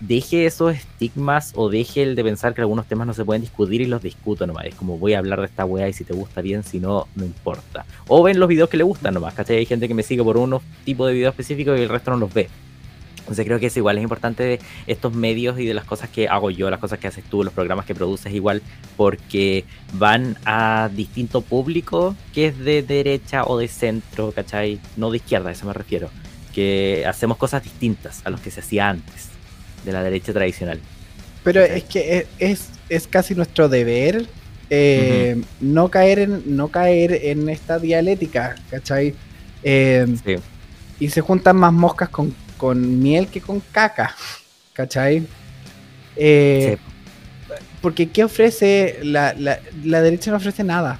Speaker 1: deje esos estigmas o deje el de pensar que algunos temas no se pueden discutir y los discuto nomás. Es como voy a hablar de esta wea y si te gusta bien, si no, no importa. O ven los videos que le gustan nomás, ¿cachai? Hay gente que me sigue por unos tipos de videos específicos y el resto no los ve. Entonces creo que es igual, es importante de estos medios y de las cosas que hago yo, las cosas que haces tú, los programas que produces igual, porque van a distinto público que es de derecha o de centro, ¿cachai? No de izquierda, a eso me refiero. Que hacemos cosas distintas a los que se hacía antes, de la derecha tradicional.
Speaker 2: Pero es que es, es casi nuestro deber eh, no, caer en, no caer en esta dialéctica, ¿cachai? Eh, sí. Y se juntan más moscas con con miel que con caca, ¿cachai? Eh, porque ¿qué ofrece? La, derecha no ofrece nada.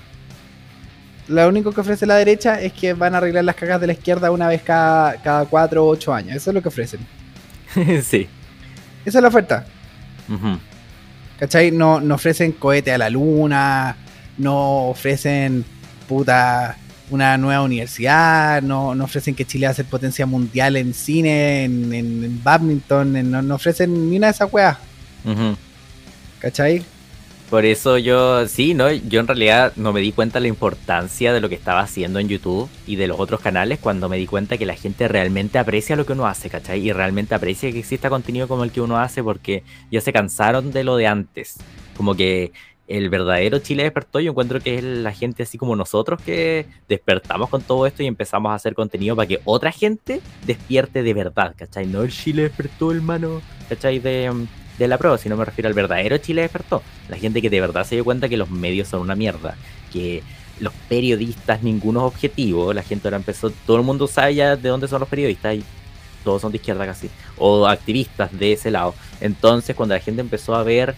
Speaker 2: Lo único que ofrece la derecha es que van a arreglar las cagas de la izquierda una vez cada, cada cuatro o ocho años. Eso es lo que ofrecen.
Speaker 1: sí.
Speaker 2: Esa es la oferta. ¿Cachai? No, no ofrecen cohete a la luna, no ofrecen puta una nueva universidad, no, ofrecen que Chile va a ser potencia mundial en cine, en, badminton, no, ofrecen ni una de esas weas. ¿Cachai?
Speaker 1: Por eso yo, sí, ¿no? Yo en realidad no me di cuenta de la importancia de lo que estaba haciendo en YouTube y de los otros canales cuando me di cuenta que la gente realmente aprecia lo que uno hace, ¿cachai? Y realmente aprecia que exista contenido como el que uno hace porque ya se cansaron de lo de antes. Como que el verdadero Chile despertó, yo encuentro que es la gente así como nosotros que despertamos con todo esto y empezamos a hacer contenido para que otra gente despierte de verdad, ¿cachai? No el Chile despertó, hermano, ¿cachai? De, de la prueba, sino me refiero al verdadero Chile despertó. La gente que de verdad se dio cuenta que los medios son una mierda, que los periodistas ninguno es objetivo, la gente ahora empezó, todo el mundo sabe ya de dónde son los periodistas y todos son de izquierda casi, o activistas de ese lado. Entonces cuando la gente empezó a ver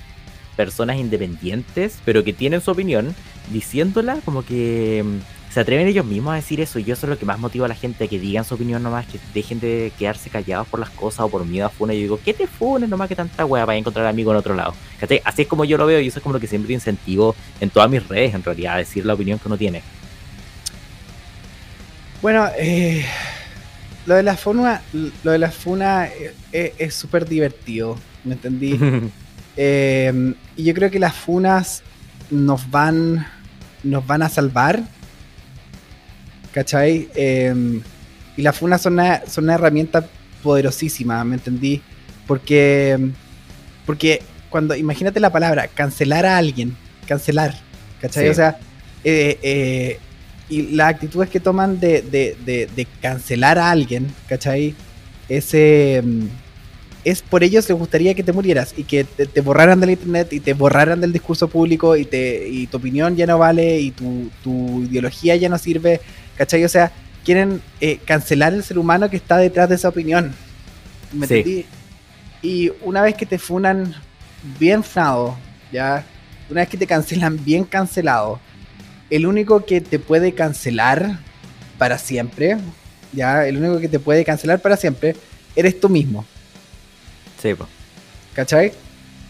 Speaker 1: personas independientes, pero que tienen su opinión, diciéndola como que mm, se atreven ellos mismos a decir eso. Y eso es lo que más motiva a la gente, que digan su opinión nomás, que dejen de quedarse callados por las cosas o por miedo a funa. Y yo digo, ¿qué te funes nomás que tanta wea para encontrar amigo en otro lado? Así es como yo lo veo y eso es como lo que siempre incentivo en todas mis redes, en realidad, a decir la opinión que uno tiene.
Speaker 2: Bueno, eh, lo de la funa, lo de la funa eh, es súper divertido, ¿me entendí? Eh, y yo creo que las funas nos van, nos van a salvar. ¿Cachai? Em, y las funas son una, son una herramienta poderosísima, ¿me entendí? Porque, porque cuando, imagínate la palabra, cancelar a alguien, cancelar, ¿cachai? O sea, eh, eh, y las actitudes que toman de, de, cancelar a alguien, ¿cachai? Ese, mm, es por ellos les gustaría que te murieras y que te, borraran del internet y te borraran del discurso público y, te, y tu opinión ya no vale y tu, tu ideología ya no sirve, ¿cachai? O sea, quieren eh, cancelar el ser humano que está detrás de esa opinión. ¿Me entendí? Y una vez que te funan bien funado, ya, una vez que te cancelan bien cancelado, el único que te puede cancelar para siempre, ya, el único que te puede cancelar para siempre, eres tú mismo.
Speaker 1: Sí, pues.
Speaker 2: ¿Cachai?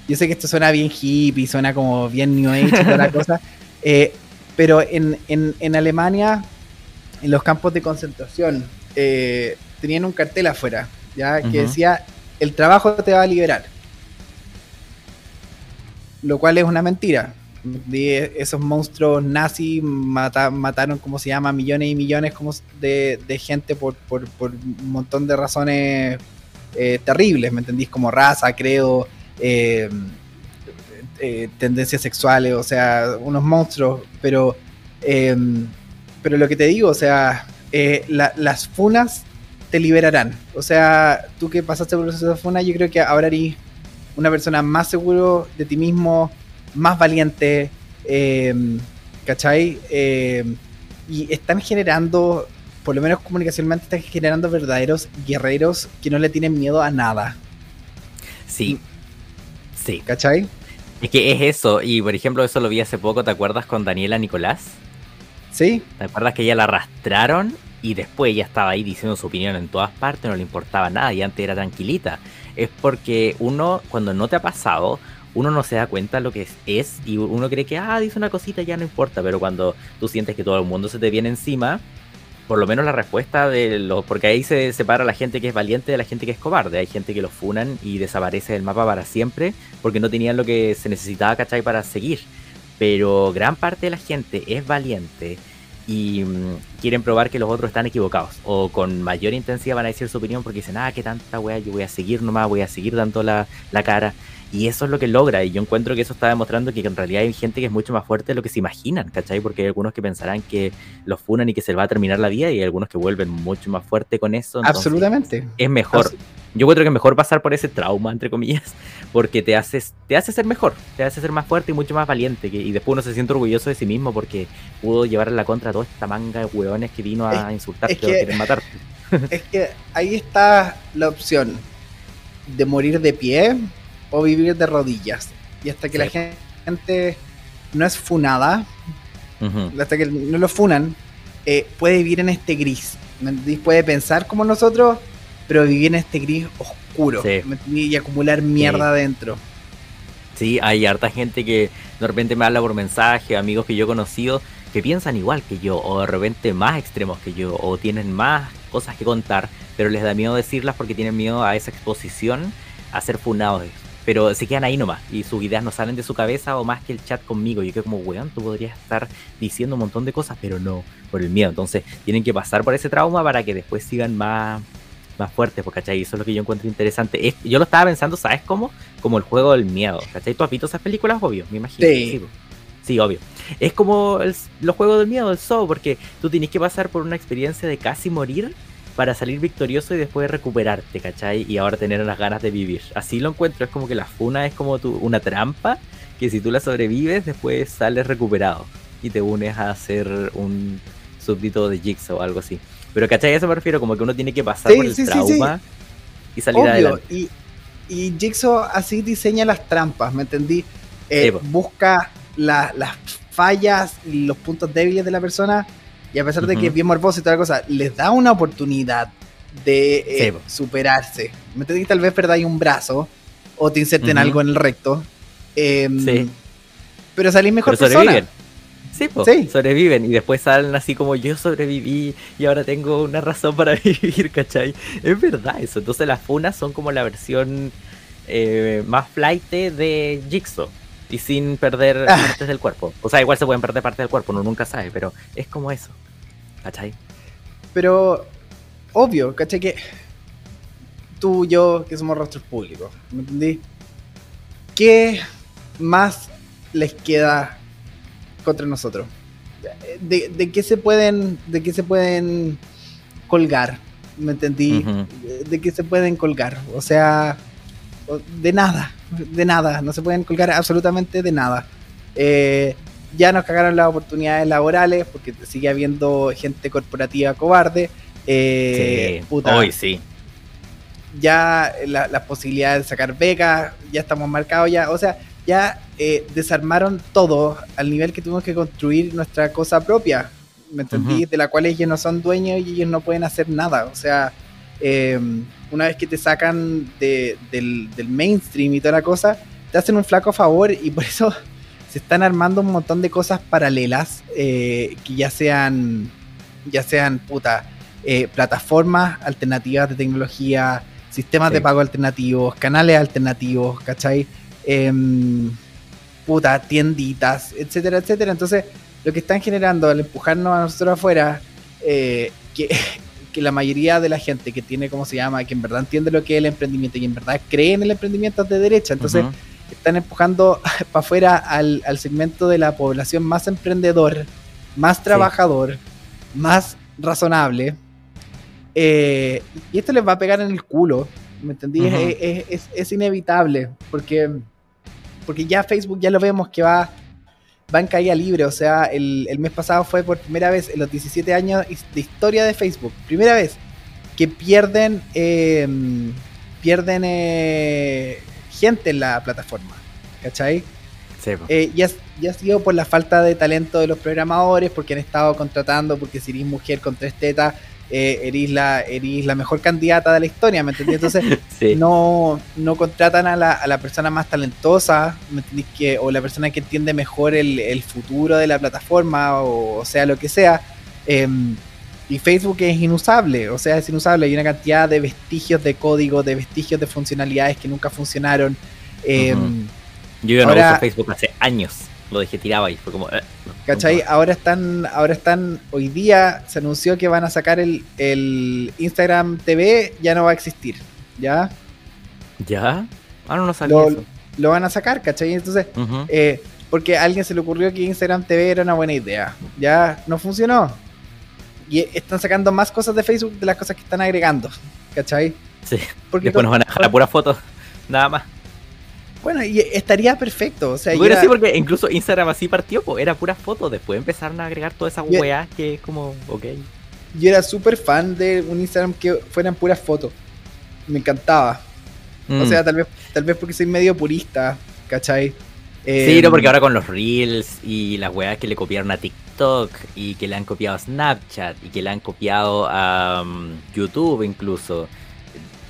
Speaker 2: Yo sé que esto suena bien hippie, suena como bien New Age y toda la cosa, eh, pero en, en, Alemania, en los campos de concentración, eh, tenían un cartel afuera, ya, que decía, el trabajo te va a liberar. Lo cual es una mentira esos monstruos nazis mataron, como se llama, millones y millones como de, gente por, un montón de razones eh, terribles, ¿me entendís? Como raza, credo, eh, eh, tendencias sexuales, o sea, unos monstruos, pero, pero lo que te digo, o sea, las funas te liberarán. O sea, tú que pasaste por el proceso funa, yo creo que ahora eres una persona más seguro de ti mismo, más valiente, eh, ¿cachai? Eh, y están generando, por lo menos comunicacionalmente, están generando verdaderos guerreros que no le tienen miedo a nada.
Speaker 1: Sí. Sí.
Speaker 2: ¿Cachai?
Speaker 1: Es que es eso, y por ejemplo, eso lo vi hace poco, ¿te acuerdas con Daniela Nicolás?
Speaker 2: Sí.
Speaker 1: ¿Te acuerdas que ella la arrastraron y después ella estaba ahí diciendo su opinión en todas partes, no le importaba nada y antes era tranquilita? Es porque uno, cuando no te ha pasado, uno no se da cuenta lo que es, y uno cree que, ah, dice una cosita, ya no importa, pero cuando tú sientes que todo el mundo se te viene encima, por lo menos la respuesta de los... Porque ahí se separa la gente que es valiente de la gente que es cobarde. Hay gente que los funan y desaparece del mapa para siempre porque no tenían lo que se necesitaba, ¿cachai? Para seguir. Pero gran parte de la gente es valiente y mm, quieren probar que los otros están equivocados. O con mayor intensidad van a decir su opinión porque dicen, ah, qué tanta wea, yo voy a seguir nomás, voy a seguir dando la, la cara. Y eso es lo que logra, y yo encuentro que eso está demostrando que en realidad hay gente que es mucho más fuerte de lo que se imaginan, ¿cachai? Porque hay algunos que pensarán que los funan y que se les va a terminar la vida, y hay algunos que vuelven mucho más fuerte con eso.
Speaker 2: Absolutamente.
Speaker 1: Es mejor. yo encuentro que es mejor pasar por ese trauma, entre comillas, porque te haces, te hace ser mejor, te hace ser más fuerte y mucho más valiente, y después uno se siente orgulloso de sí mismo porque pudo llevar la contra a toda esta manga de hueones que vino a insultarte o quieren matarte.
Speaker 2: Es que ahí está la opción de morir de pie o vivir de rodillas. Y hasta que la gente no es funada, hasta que no lo funan, eh, puede vivir en este gris. Puede pensar como nosotros, pero vivir en este gris oscuro y acumular mierda adentro.
Speaker 1: Sí, hay harta gente que de repente me habla por mensaje, amigos que yo he conocido, que piensan igual que yo, o de repente más extremos que yo, o tienen más cosas que contar, pero les da miedo decirlas porque tienen miedo a esa exposición a ser funados pero se quedan ahí nomás y sus ideas no salen de su cabeza o más que el chat conmigo. Yo creo como, weón, tú podrías estar diciendo un montón de cosas, pero no, por el miedo. Entonces tienen que pasar por ese trauma para que después sigan más, más fuertes, pues, ¿cachai? Eso es lo que yo encuentro interesante. yo lo estaba pensando, ¿sabes cómo? Como el juego del miedo, ¿cachai? ¿Tú has visto esas películas? Obvio, me imagino.
Speaker 2: Sí.
Speaker 1: Sí, obvio. Es como los juegos del miedo, el show, porque tú tienes que pasar por una experiencia de casi morir para salir victorioso y después recuperarte, ¿cachai? Y ahora tener las ganas de vivir. Así lo encuentro, es como que la funa es como tu, una trampa que si tú la sobrevives, después sales recuperado y te unes a hacer un súbdito de Jigsaw o algo así. Pero, ¿cachai? A eso me refiero, como que uno tiene que pasar por el trauma y salir adelante.
Speaker 2: Y, y Jigsaw así diseña las trampas, ¿me entendí? Eh, busca las fallas y los puntos débiles de la persona y a pesar de que es bien morboso y toda la cosa, les da una oportunidad de eh, superarse. Me que tal vez perdáis un brazo o te inserten algo en el recto. Em, sí. Pero salís mejor
Speaker 1: pero sobreviven. Sí, sí, sobreviven y después salen así como yo sobreviví y ahora tengo una razón para vivir, ¿cachai? Es verdad eso. Entonces las funas son como la versión eh, más flight de Jigsaw. Y sin perder
Speaker 2: Ah.
Speaker 1: partes del cuerpo. O sea, igual se pueden perder partes del cuerpo, uno nunca sabe, pero es como eso. ¿Cachai?
Speaker 2: Pero, obvio, ¿cachai? Que tú y yo, que somos rostros públicos, ¿me entendí? ¿Qué más les queda contra nosotros? ¿De, de qué se pueden, de qué se pueden colgar? ¿Me entendí? De, de qué se pueden colgar. O sea, de nada, de nada, no se pueden colgar absolutamente de nada. Eh, ya nos cagaron las oportunidades laborales porque sigue habiendo gente corporativa cobarde. Eh,
Speaker 1: sí.
Speaker 2: puta,
Speaker 1: Hoy sí.
Speaker 2: ya la- las posibilidades de sacar becas, ya estamos marcados ya, o sea, ya eh, desarmaron todo al nivel que tuvimos que construir nuestra cosa propia, ¿me entendí? De la cual ellos no son dueños y ellos no pueden hacer nada, o sea, eh, una vez que te sacan de- del, del mainstream y toda la cosa, te hacen un flaco favor y por eso se están armando un montón de cosas paralelas eh, que ya sean, ya sean, puta, eh, plataformas alternativas de tecnología, sistemas
Speaker 1: Sí.
Speaker 2: de pago alternativos, canales alternativos, ¿cachai? Em, puta, tienditas, etcétera, etcétera. Entonces, lo que están generando al empujarnos a nosotros afuera, eh, que, que la mayoría de la gente que tiene, ¿cómo se llama? Que en verdad entiende lo que es el emprendimiento y en verdad cree en el emprendimiento es de derecha. Entonces, están empujando para afuera al, al segmento de la población más emprendedor, más trabajador, más razonable. Eh, y esto les va a pegar en el culo, ¿me entendí? Es- es inevitable, porque, porque ya Facebook ya lo vemos que va, va en caída libre. O sea, el, el mes pasado fue por primera vez en los 17 años de historia de Facebook, primera vez que pierden, eh, pierden eh, gente en la plataforma. ¿Cachai?
Speaker 1: Sí.
Speaker 2: Eh, ya, ya ha sido por la falta de talento de los programadores, porque han estado contratando, porque si eres mujer con tres tetas, eh, eres, la, eres la mejor candidata de la historia, ¿me entendí? Entonces,
Speaker 1: Sí.
Speaker 2: no, no contratan a la, a la persona más talentosa, ¿me entendí? Que, o la persona que entiende mejor el, el futuro de la plataforma, o, o sea, lo que sea. Em, y Facebook es inusable, o sea, es inusable. Hay una cantidad de vestigios de código, de vestigios de funcionalidades que nunca funcionaron. Em.
Speaker 1: Yo ya no
Speaker 2: ahora-
Speaker 1: uso Facebook hace años. Lo dejé tirado ahí. Fue como. eh,
Speaker 2: ¿Cachai? Ahora están, ahora están, hoy día se anunció que van a sacar el, el Instagram TV, ya no va a existir, ¿ya?
Speaker 1: ¿Ya? Ah, no, no sabía
Speaker 2: Lo,
Speaker 1: eso.
Speaker 2: lo van a sacar, ¿cachai? Entonces, eh, porque a alguien se le ocurrió que Instagram TV era una buena idea, ya no funcionó. Y están sacando más cosas de Facebook de las cosas que están agregando, ¿cachai?
Speaker 1: Sí.
Speaker 2: Porque
Speaker 1: Después nos van a dejar la pura foto. Nada más.
Speaker 2: Bueno, y estaría perfecto, o sea,
Speaker 1: Bueno,
Speaker 2: ya-
Speaker 1: sí, porque incluso Instagram así partió, pues era pura foto. Después empezaron a agregar toda esa
Speaker 2: Yo-
Speaker 1: weá que es como, ok.
Speaker 2: yo era súper fan de un Instagram que fueran puras fotos. Me encantaba. O
Speaker 1: Mm.
Speaker 2: sea, tal vez, tal vez porque soy medio purista, ¿cachai?
Speaker 1: Sí,
Speaker 2: Eh,
Speaker 1: no, porque ahora con los Reels y las weas que le copiaron a TikTok y que le han copiado a Snapchat y que le han copiado a um, YouTube incluso,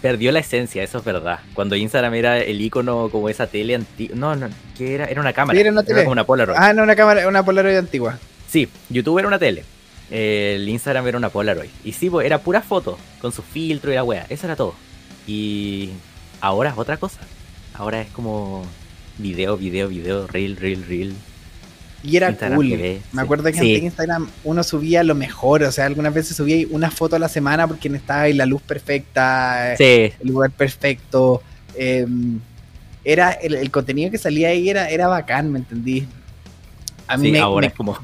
Speaker 1: perdió la esencia, eso es verdad. Cuando Instagram era el icono como esa tele antigua, no, no, que era? Era una cámara,
Speaker 2: Sí, era una tele.
Speaker 1: como una Polaroid.
Speaker 2: Ah, no, una cámara, una Polaroid antigua.
Speaker 1: Sí, YouTube era una tele, el Instagram era una Polaroid. Y sí, pues era pura foto, con su filtro y la wea, eso era todo. Y ahora es otra cosa, ahora es como video, video, video, reel, reel, reel.
Speaker 2: Y era
Speaker 1: Instagram
Speaker 2: cool.
Speaker 1: TV,
Speaker 2: Me
Speaker 1: sí.
Speaker 2: acuerdo que
Speaker 1: Sí.
Speaker 2: en Instagram uno subía lo mejor. O sea, algunas veces subía una foto a la semana porque estaba ahí la luz perfecta,
Speaker 1: Sí,
Speaker 2: el lugar perfecto. eh, era el, el contenido que salía ahí era, era bacán, ¿me entendí? A mí me-
Speaker 1: ahora
Speaker 2: me-
Speaker 1: es como.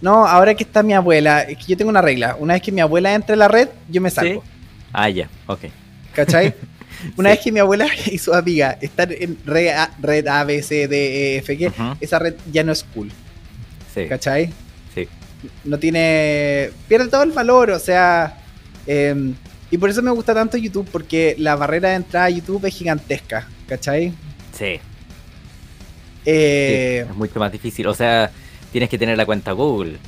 Speaker 2: No, ahora que está mi abuela, es que yo tengo una regla. Una vez que mi abuela entre a la red, yo me salgo.
Speaker 1: Ah, ya, ok.
Speaker 2: ¿Cachai? Una
Speaker 1: Sí.
Speaker 2: vez que mi abuela y su amiga están en red A, red A B, C, D, E, F, G, esa red ya no es cool.
Speaker 1: Sí,
Speaker 2: ¿Cachai?
Speaker 1: sí.
Speaker 2: No tiene. Pierde todo el valor, o sea. eh, y por eso me gusta tanto YouTube, porque la barrera de entrada a YouTube es gigantesca. ¿Cachai?
Speaker 1: Sí,
Speaker 2: Eh,
Speaker 1: sí, es mucho más difícil. O sea, tienes que tener la cuenta Google.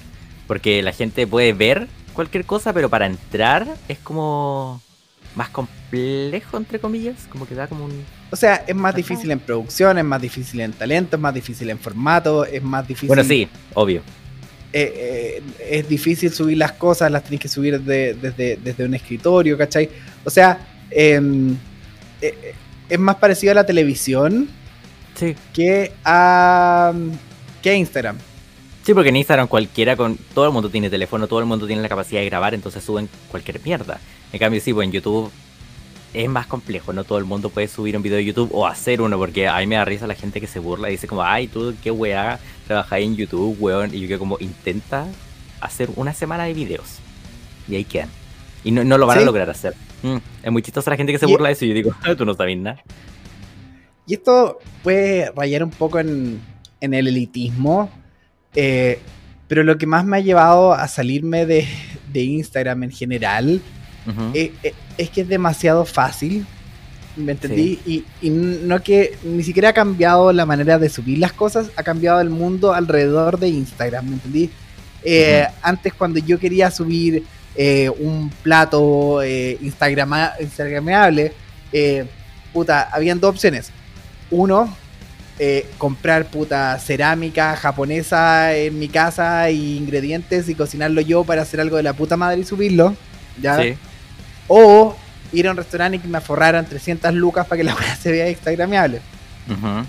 Speaker 1: Porque la gente puede ver cualquier cosa, pero para entrar es como más complejo, entre comillas. Como que da como un.
Speaker 2: O sea, es más difícil en producción, es más difícil en talento, es más difícil en formato, es más difícil.
Speaker 1: Bueno, sí, obvio.
Speaker 2: eh, eh, es difícil subir las cosas, las tenés que subir de- desde, desde un escritorio, ¿cachai? O sea, em, eh, eh, es más parecido a la televisión
Speaker 1: Sí.
Speaker 2: que a, que a Instagram.
Speaker 1: Sí, porque en Instagram cualquiera con. Todo el mundo tiene teléfono, todo el mundo tiene la capacidad de grabar, entonces suben cualquier mierda. En cambio, sí, pues en YouTube es más complejo, no todo el mundo puede subir un video de YouTube o hacer uno, porque a mí me da risa la gente que se burla y dice como, ay, tú qué weá, trabajáis en YouTube, weón, y yo que como intenta hacer una semana de videos. Y ahí quedan. Y no, no lo van
Speaker 2: Sí.
Speaker 1: a lograr hacer. Mm, es muy chistosa la gente que se
Speaker 2: Y-
Speaker 1: burla de eso y yo digo, "Ah, tú no sabes nada.
Speaker 2: Y esto puede rayar un poco en, en el elitismo, eh, pero lo que más me ha llevado a salirme de, de Instagram en general eh, eh, es que es demasiado fácil. ¿Me entendí? Y, y no que ni siquiera ha cambiado la manera de subir las cosas, ha cambiado el mundo alrededor de Instagram, ¿me entendí? Eh, Antes cuando yo quería subir un plato Instagrama, Instagramable, puta, habían dos opciones. Uno, eh, comprar puta cerámica japonesa en mi casa y ingredientes y cocinarlo yo para hacer algo de la puta madre y subirlo. ¿ya?
Speaker 1: Sí.
Speaker 2: O ir a un restaurante y que me forraran 300 lucas para que la weá se vea instagramable.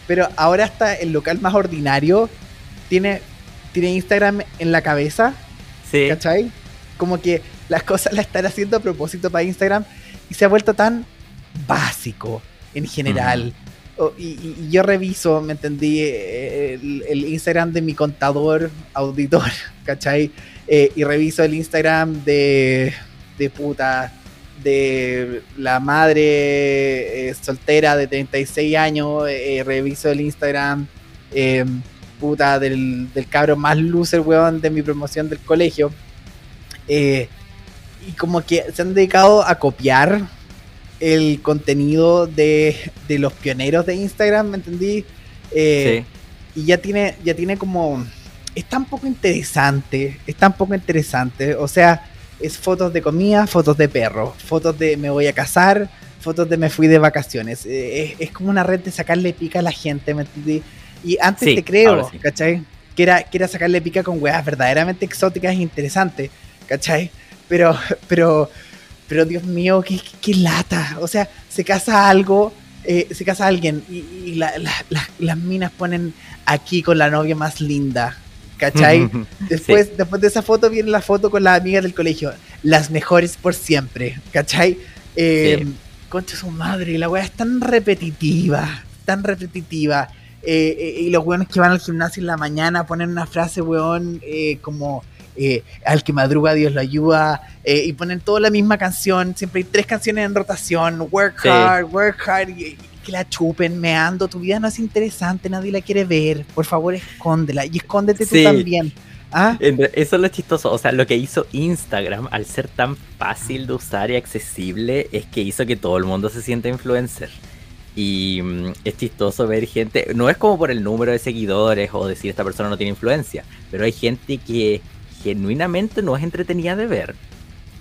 Speaker 2: Pero ahora hasta el local más ordinario tiene, tiene Instagram en la cabeza,
Speaker 1: Sí.
Speaker 2: ¿cachai? Como que las cosas las están haciendo a propósito para Instagram y se ha vuelto tan básico en general. Y- y yo reviso, me entendí, eh, el, Instagram de mi contador, auditor, ¿cachai? Eh, y reviso el Instagram de, puta, de la madre eh, soltera de 36 años, reviso el Instagram, puta, del, del cabro más loser, weón, de mi promoción del colegio. Y como que se han dedicado a copiar el contenido de, de los pioneros de Instagram, ¿me entendí? Eh,
Speaker 1: sí.
Speaker 2: y ya tiene, ya tiene como. Es tan poco interesante. Es tan poco interesante. O sea, es fotos de comida, fotos de perro, fotos de me voy a casar, fotos de me fui de vacaciones. Eh, es, es como una red de sacarle pica a la gente, ¿me entendí? Y antes
Speaker 1: Sí,
Speaker 2: te creo,
Speaker 1: sí.
Speaker 2: ¿cachai? Que era, que era sacarle pica con weas verdaderamente exóticas e interesantes, ¿cachai? Pero, pero, pero Dios mío, qué, qué- qué lata. O sea, se casa algo, eh, se casa alguien y, y la- la- la- las minas ponen aquí con la novia más linda, ¿cachai? Después, después de esa foto viene la foto con las amigas del colegio, las mejores por siempre, ¿cachai? Eh,
Speaker 1: Sí.
Speaker 2: Concha su madre, la weá es tan repetitiva, tan repetitiva. Eh, eh, y los weones que van al gimnasio en la mañana ponen una frase, weón, eh, como eh, al que madruga Dios lo ayuda, eh, y ponen toda la misma canción, siempre hay tres canciones en rotación, work
Speaker 1: Sí.
Speaker 2: hard, work hard, y, que la chupen, meando, tu vida no es interesante, nadie la quiere ver, por favor escóndela, y escóndete
Speaker 1: Sí.
Speaker 2: tú también. ¿Ah?
Speaker 1: Eso es lo chistoso. O sea, lo que hizo Instagram, al ser tan fácil de usar y accesible, es que hizo que todo el mundo se sienta influencer. Y mm, es chistoso ver gente. No es como por el número de seguidores o decir esta persona no tiene influencia, pero hay gente que genuinamente no es entretenida de ver.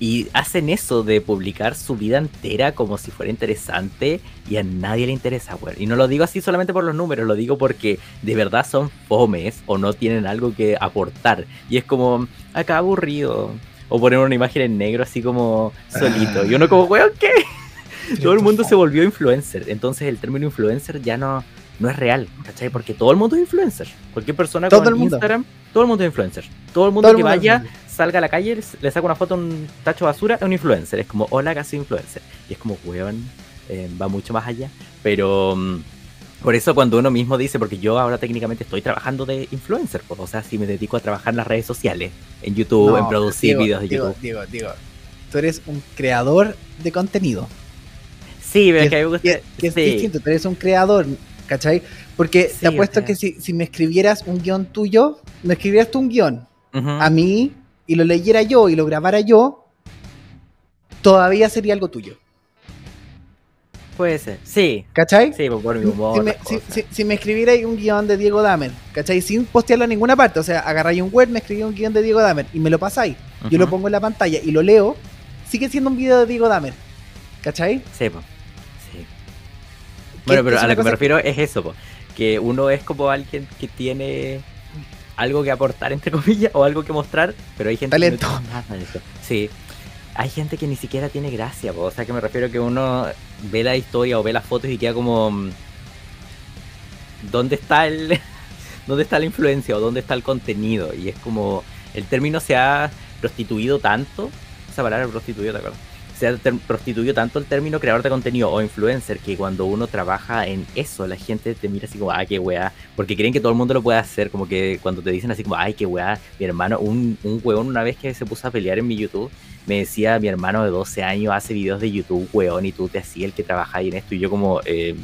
Speaker 1: Y hacen eso de publicar su vida entera como si fuera interesante y a nadie le interesa, güey. Y no lo digo así solamente por los números, lo digo porque de verdad son fomes o no tienen algo que aportar. Y es como, acá aburrido. O poner una imagen en negro así como solito. Y uno como, weón, ¿qué? Todo el mundo se volvió influencer. Entonces el término influencer ya no, no es real, ¿cachai? Porque todo el mundo es influencer. Cualquier persona
Speaker 2: Todo
Speaker 1: con
Speaker 2: el mundo.
Speaker 1: Instagram, todo el mundo es influencer. Todo el mundo
Speaker 2: Todo
Speaker 1: que
Speaker 2: mundo es
Speaker 1: vaya, salga a la calle, le saca una foto a un tacho de basura, es un influencer. Es como, hola, casi influencer. Y es como, weón, eh, va mucho más allá. Pero mm, por eso cuando uno mismo dice, porque yo ahora técnicamente estoy trabajando de influencer, pues, o sea, si me dedico a trabajar en las redes sociales, en YouTube,
Speaker 2: No,
Speaker 1: en producir
Speaker 2: Diego,
Speaker 1: videos de YouTube.
Speaker 2: Diego, Diego, tú eres un creador de contenido.
Speaker 1: Sí, pero
Speaker 2: que
Speaker 1: es que me gusta.
Speaker 2: que- que es
Speaker 1: sí.
Speaker 2: distinto, tú eres un creador, ¿cachai? Porque
Speaker 1: Sí,
Speaker 2: te apuesto que si, si me escribieras un guion tuyo, me escribieras tú un
Speaker 1: guion
Speaker 2: a mí y lo leyera yo y lo grabara yo, todavía sería algo tuyo,
Speaker 1: Puede ser. Sí,
Speaker 2: ¿cachai?
Speaker 1: sí, por mi humor.
Speaker 2: si, me, si,
Speaker 1: cosas.
Speaker 2: si- si me escribierais un guion de Diego Damer, ¿cachai? Sin postearlo en ninguna parte, o sea, agarráis un Word, me escribí un guion de Diego Damer y me lo pasáis, yo lo pongo en la pantalla y lo leo, sigue siendo un video de Diego Damer, ¿cachai?
Speaker 1: Sí, po. Bueno, pero a lo que me refiero es eso, po. que uno es como alguien que tiene algo que aportar, entre comillas, o algo que mostrar, pero hay gente
Speaker 2: Talento.
Speaker 1: que no tiene nada de eso. Sí. Hay gente que ni siquiera tiene gracia, po. o sea que me refiero que uno ve la historia o ve las fotos y queda como... mm, ¿dónde está el dónde está la influencia o dónde está el contenido? Y es como el término se ha prostituido tanto, esa palabra prostituido, ¿te acuerdas? Se ha prostituido tanto el término creador de contenido o influencer que cuando uno trabaja en eso, la gente te mira así como, ah, qué weá, porque creen que todo el mundo lo puede hacer, como que cuando te dicen así como, ay, qué weá, mi hermano, un, un weón una vez que se puso a pelear en mi YouTube, me decía, mi hermano de 12 años hace videos de YouTube, weón, y tú te hacías el que trabaja ahí en esto, y yo como, eh,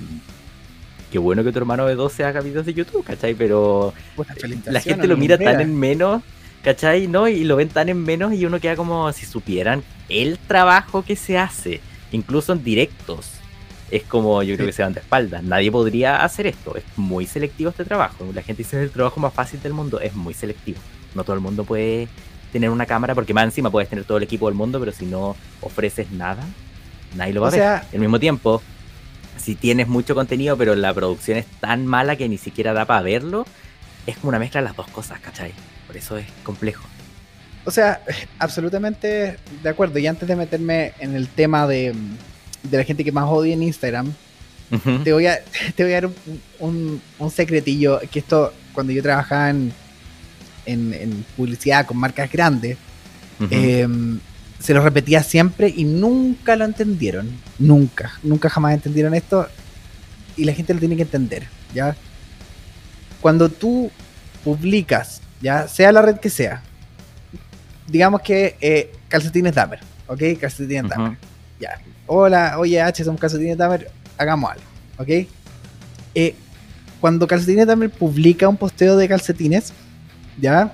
Speaker 1: qué bueno que tu hermano de 12 haga videos de YouTube, ¿cachai? Pero la gente lo mira tan en menos, ¿cachai? ¿No? Y lo ven tan en menos y uno queda como si supieran el trabajo que se hace, incluso en directos. Es como, yo creo que se van de espaldas. Nadie podría hacer esto. Es muy selectivo este trabajo. La gente dice es el trabajo más fácil del mundo. Es muy selectivo. No todo el mundo puede tener una cámara porque más encima puedes tener todo el equipo del mundo, pero si no ofreces nada, nadie lo va a ver. Al mismo tiempo, si tienes mucho contenido, pero la producción es tan mala que ni siquiera da para verlo, es como una mezcla de las dos cosas, ¿cachai? Por eso es complejo.
Speaker 2: O sea, absolutamente de acuerdo. Y antes de meterme en el tema de, la gente que más odia en Instagram, te, voy a, te voy a dar un, secretillo. Que esto, cuando yo trabajaba en, en, publicidad con marcas grandes, se lo repetía siempre y nunca lo entendieron. Nunca, nunca jamás entendieron esto. Y la gente lo tiene que entender, ¿ya? Cuando tú publicas, ya sea la red que sea, digamos que eh, calcetines Dahmer, ¿ok? Calcetines uh ya. Hola, oye H, somos calcetines Dahmer, hagamos algo, ¿ok? Eh, cuando Calcetines Dahmer publica un posteo de calcetines, ¿ya?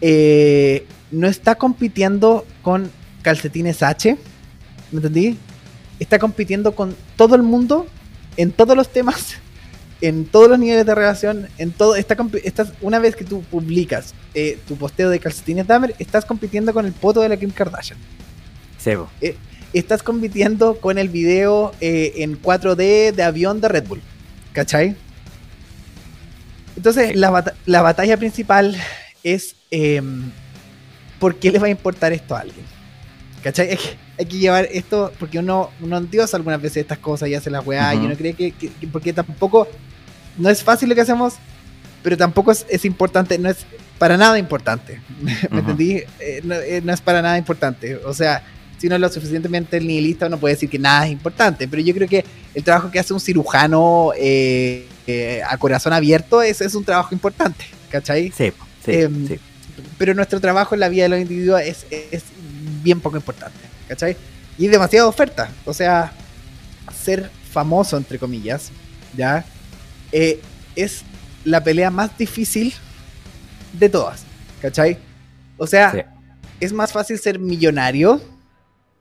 Speaker 2: Eh, no está compitiendo con calcetines H, ¿me entendí? Está compitiendo con todo el mundo en todos los temas, en todos los niveles de relación, en todo. Está, estás, una vez que tú publicas eh, tu posteo de calcetines Dahmer, estás compitiendo con el poto de la Kim Kardashian.
Speaker 1: Sebo.
Speaker 2: Eh, estás compitiendo con el video eh, en 4D de avión de Red Bull. ¿Cachai? Entonces, la, la batalla principal es em, ¿por qué le va a importar esto a alguien? ¿Cachai? Hay que, llevar esto, porque uno, uno endiosa algunas veces estas cosas y hace la weá, y uno cree que, porque tampoco, no es fácil lo que hacemos, pero tampoco es, importante, no es para nada importante. ¿Me entendí? Eh, eh, no, es para nada importante. O sea, si uno es lo suficientemente nihilista, uno puede decir que nada es importante, pero yo creo que el trabajo que hace un cirujano eh, a corazón abierto es, es un trabajo importante, ¿cachai?
Speaker 1: Sí, sí, em, sí
Speaker 2: pero nuestro trabajo en la vida de los individuos es, bien poco importante, ¿cachai? Y demasiada oferta, o sea, ser famoso, entre comillas, ¿ya? Eh, es la pelea más difícil de todas, ¿cachai? O sea, es más fácil ser millonario,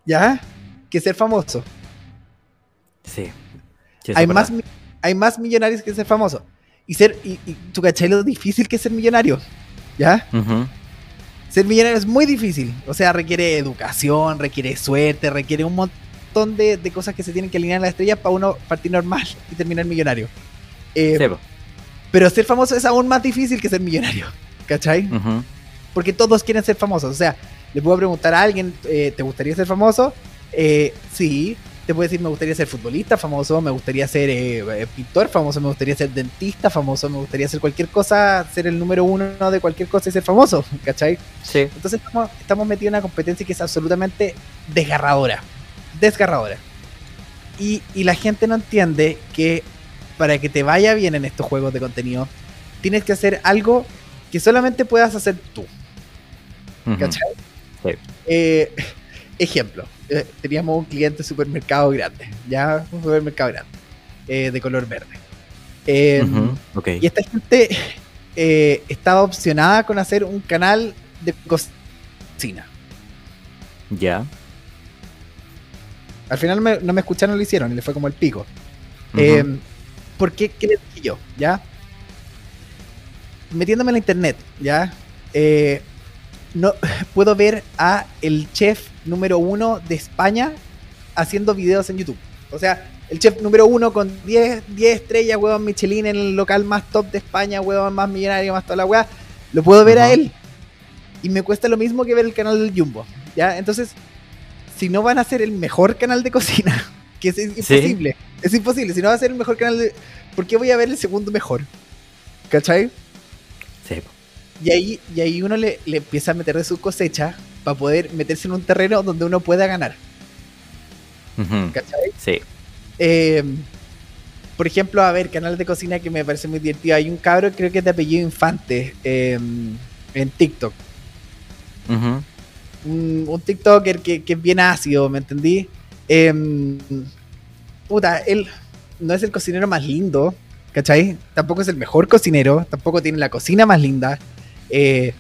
Speaker 2: ¿ya? Que ser famoso.
Speaker 1: Sí.
Speaker 2: hay, más, hay más millonarios que ser famoso. Y ser, y, y tu cachai lo difícil que es ser millonario. ¿Ya? Ser millonario es muy difícil. O sea, requiere educación, requiere suerte, requiere un montón de, cosas que se tienen que alinear en la estrella para uno partir normal y terminar millonario. Eh, pero ser famoso es aún más difícil que ser millonario. ¿Cachai? Porque todos quieren ser famosos. O sea, le puedo preguntar a alguien, eh, ¿te gustaría ser famoso? Eh, sí, te puedo decir, me gustaría ser futbolista famoso, me gustaría ser eh, pintor famoso, me gustaría ser dentista famoso, me gustaría ser cualquier cosa, ser el número uno de cualquier cosa y ser famoso, ¿cachai?
Speaker 1: Sí.
Speaker 2: Entonces estamos, metidos en una competencia que es absolutamente desgarradora, desgarradora. Y, la gente no entiende que para que te vaya bien en estos juegos de contenido, tienes que hacer algo que solamente puedas hacer tú. ¿Cachai? Sí. Eh, ejemplo, eh, teníamos un cliente supermercado grande, ya un supermercado grande, eh, de color verde. Em, y esta gente estaba opcionada con hacer un canal de cocina.
Speaker 1: Ya.
Speaker 2: Al final no me escucharon, lo hicieron y le fue como el pico. Em, ¿Por qué? ¿Qué le dije yo? ¿Ya? Metiéndome en la internet, ¿ya? no puedo ver a el chef número uno de España haciendo videos en YouTube. O sea, el chef número uno con 10, 10 estrellas, huevón Michelin en el local más top de España, huevón más millonario, más toda la hueá, lo puedo ver a él. Y me cuesta lo mismo que ver el canal del Jumbo. ¿Ya? Entonces, si no van a ser el mejor canal de cocina, Que es, imposible. Es imposible. Si no va a ser el mejor canal de. ¿Por qué voy a ver el segundo mejor? ¿Cachai?
Speaker 1: Sí.
Speaker 2: Y ahí, y ahí uno le, le empieza a meter de su cosecha para poder meterse en un terreno donde uno pueda ganar. ¿Cachai?
Speaker 1: Sí.
Speaker 2: Eh, por ejemplo, a ver, canal de cocina que me parece muy divertido. Hay un cabro, creo que es de apellido Infante, eh, en TikTok. un, TikToker que, que, es bien ácido, ¿me entendí? Eh, puta, él no es el cocinero más lindo, ¿cachai? Tampoco es el mejor cocinero, tampoco tiene la cocina más linda. Eh,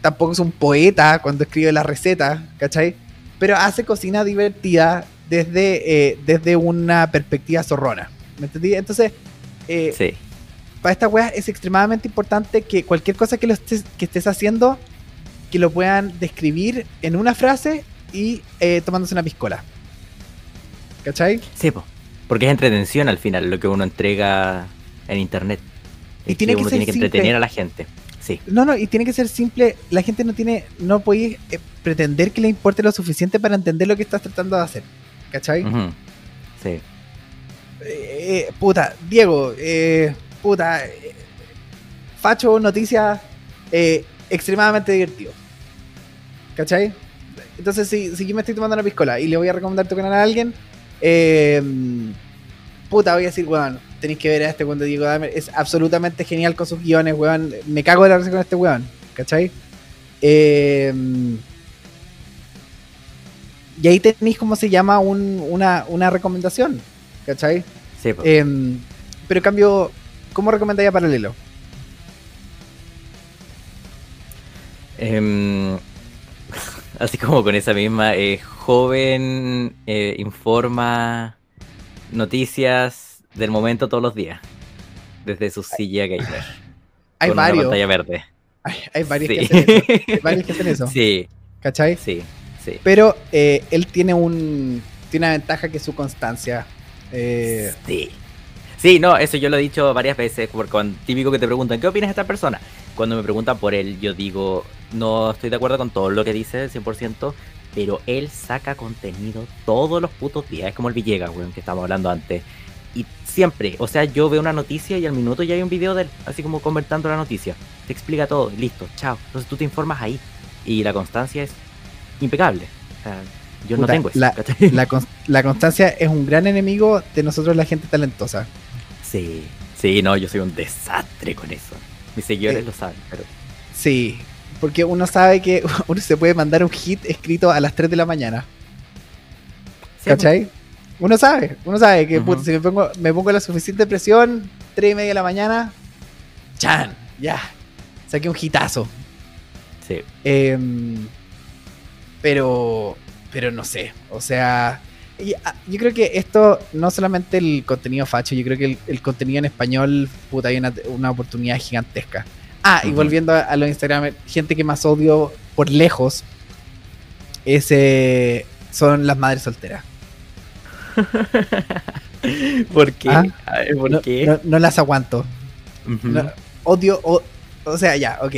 Speaker 2: tampoco es un poeta cuando escribe la receta, ¿cachai? Pero hace cocina divertida desde, eh, desde una perspectiva zorrona. ¿Me entendí? Entonces, eh, para esta wea es extremadamente importante que cualquier cosa que, lo estés, que estés haciendo, que lo puedan describir en una frase y tomándose una piscola. ¿Cachai?
Speaker 1: Sí, porque es entretención al final lo que uno entrega en internet.
Speaker 2: Y tiene que, uno tiene que
Speaker 1: entretener a la gente. Sí.
Speaker 2: No, no, y tiene que ser simple. La gente no tiene, no puede eh, pretender que le importe lo suficiente para entender lo que estás tratando de hacer. ¿Cachai?
Speaker 1: Sí.
Speaker 2: Eh, puta, Diego, eh, puta, Facho, noticias extremadamente divertido. ¿Cachai? Entonces, si, si yo me estoy tomando una piscola y le voy a recomendar tu canal a alguien, puta, voy a decir, weón, tenéis que ver a este cuando Diego Damer. Es absolutamente genial con sus guiones, weón. Me cago de la risa con este weón, ¿cachai? Eh, y ahí tenéis, ¿cómo se llama? una, una, recomendación, ¿cachai?
Speaker 1: Sí,
Speaker 2: eh, pero en cambio, ¿cómo recomendáis a Paralelo?
Speaker 1: Em, así como con esa misma, eh, joven, eh, informa noticias del momento todos los días. Desde su silla gamer.
Speaker 2: Hay
Speaker 1: con
Speaker 2: varios.
Speaker 1: Una pantalla verde.
Speaker 2: Hay, varios, que hacen eso. hay varios que hacen eso.
Speaker 1: Sí.
Speaker 2: ¿Cachai?
Speaker 1: Sí, sí.
Speaker 2: Pero eh, él tiene un. Tiene una ventaja que es su constancia. Eh...
Speaker 1: Sí. Sí, no, eso yo lo he dicho varias veces, porque cuando, típico que te preguntan, ¿qué opinas de esta persona? Cuando me preguntan por él, yo digo, no estoy de acuerdo con todo lo que dice, 100%, pero él saca contenido todos los putos días. Es como el Villegas, weón, que estábamos hablando antes. Y siempre, o sea, yo veo una noticia y al minuto ya hay un video de él, así como convertando la noticia. Te explica todo, listo, chao. Entonces tú te informas ahí. Y la constancia es impecable. O sea, yo no tengo eso.
Speaker 2: La, la, constancia es un gran enemigo de nosotros, la gente talentosa.
Speaker 1: Sí, sí, no, yo soy un desastre con eso. Mis seguidores eh, lo saben, pero.
Speaker 2: Sí, porque uno sabe que uno se puede mandar un hit escrito a las 3 de la mañana. ¿Cachai? Uno sabe, uno sabe que si me pongo, me pongo la suficiente presión, 3 y media de la mañana, ¡chan! Ya, saqué un hitazo.
Speaker 1: Sí.
Speaker 2: Em, pero, pero no sé, o sea, yo creo que esto, no solamente el contenido facho, yo creo que el, contenido en español, puta, hay una, una oportunidad gigantesca. Ah, y volviendo a, los Instagram, gente que más odio por lejos ese son las madres solteras.
Speaker 1: ¿Por qué?
Speaker 2: ¿Ah? no, las aguanto. odio, o, sea, ya, ok.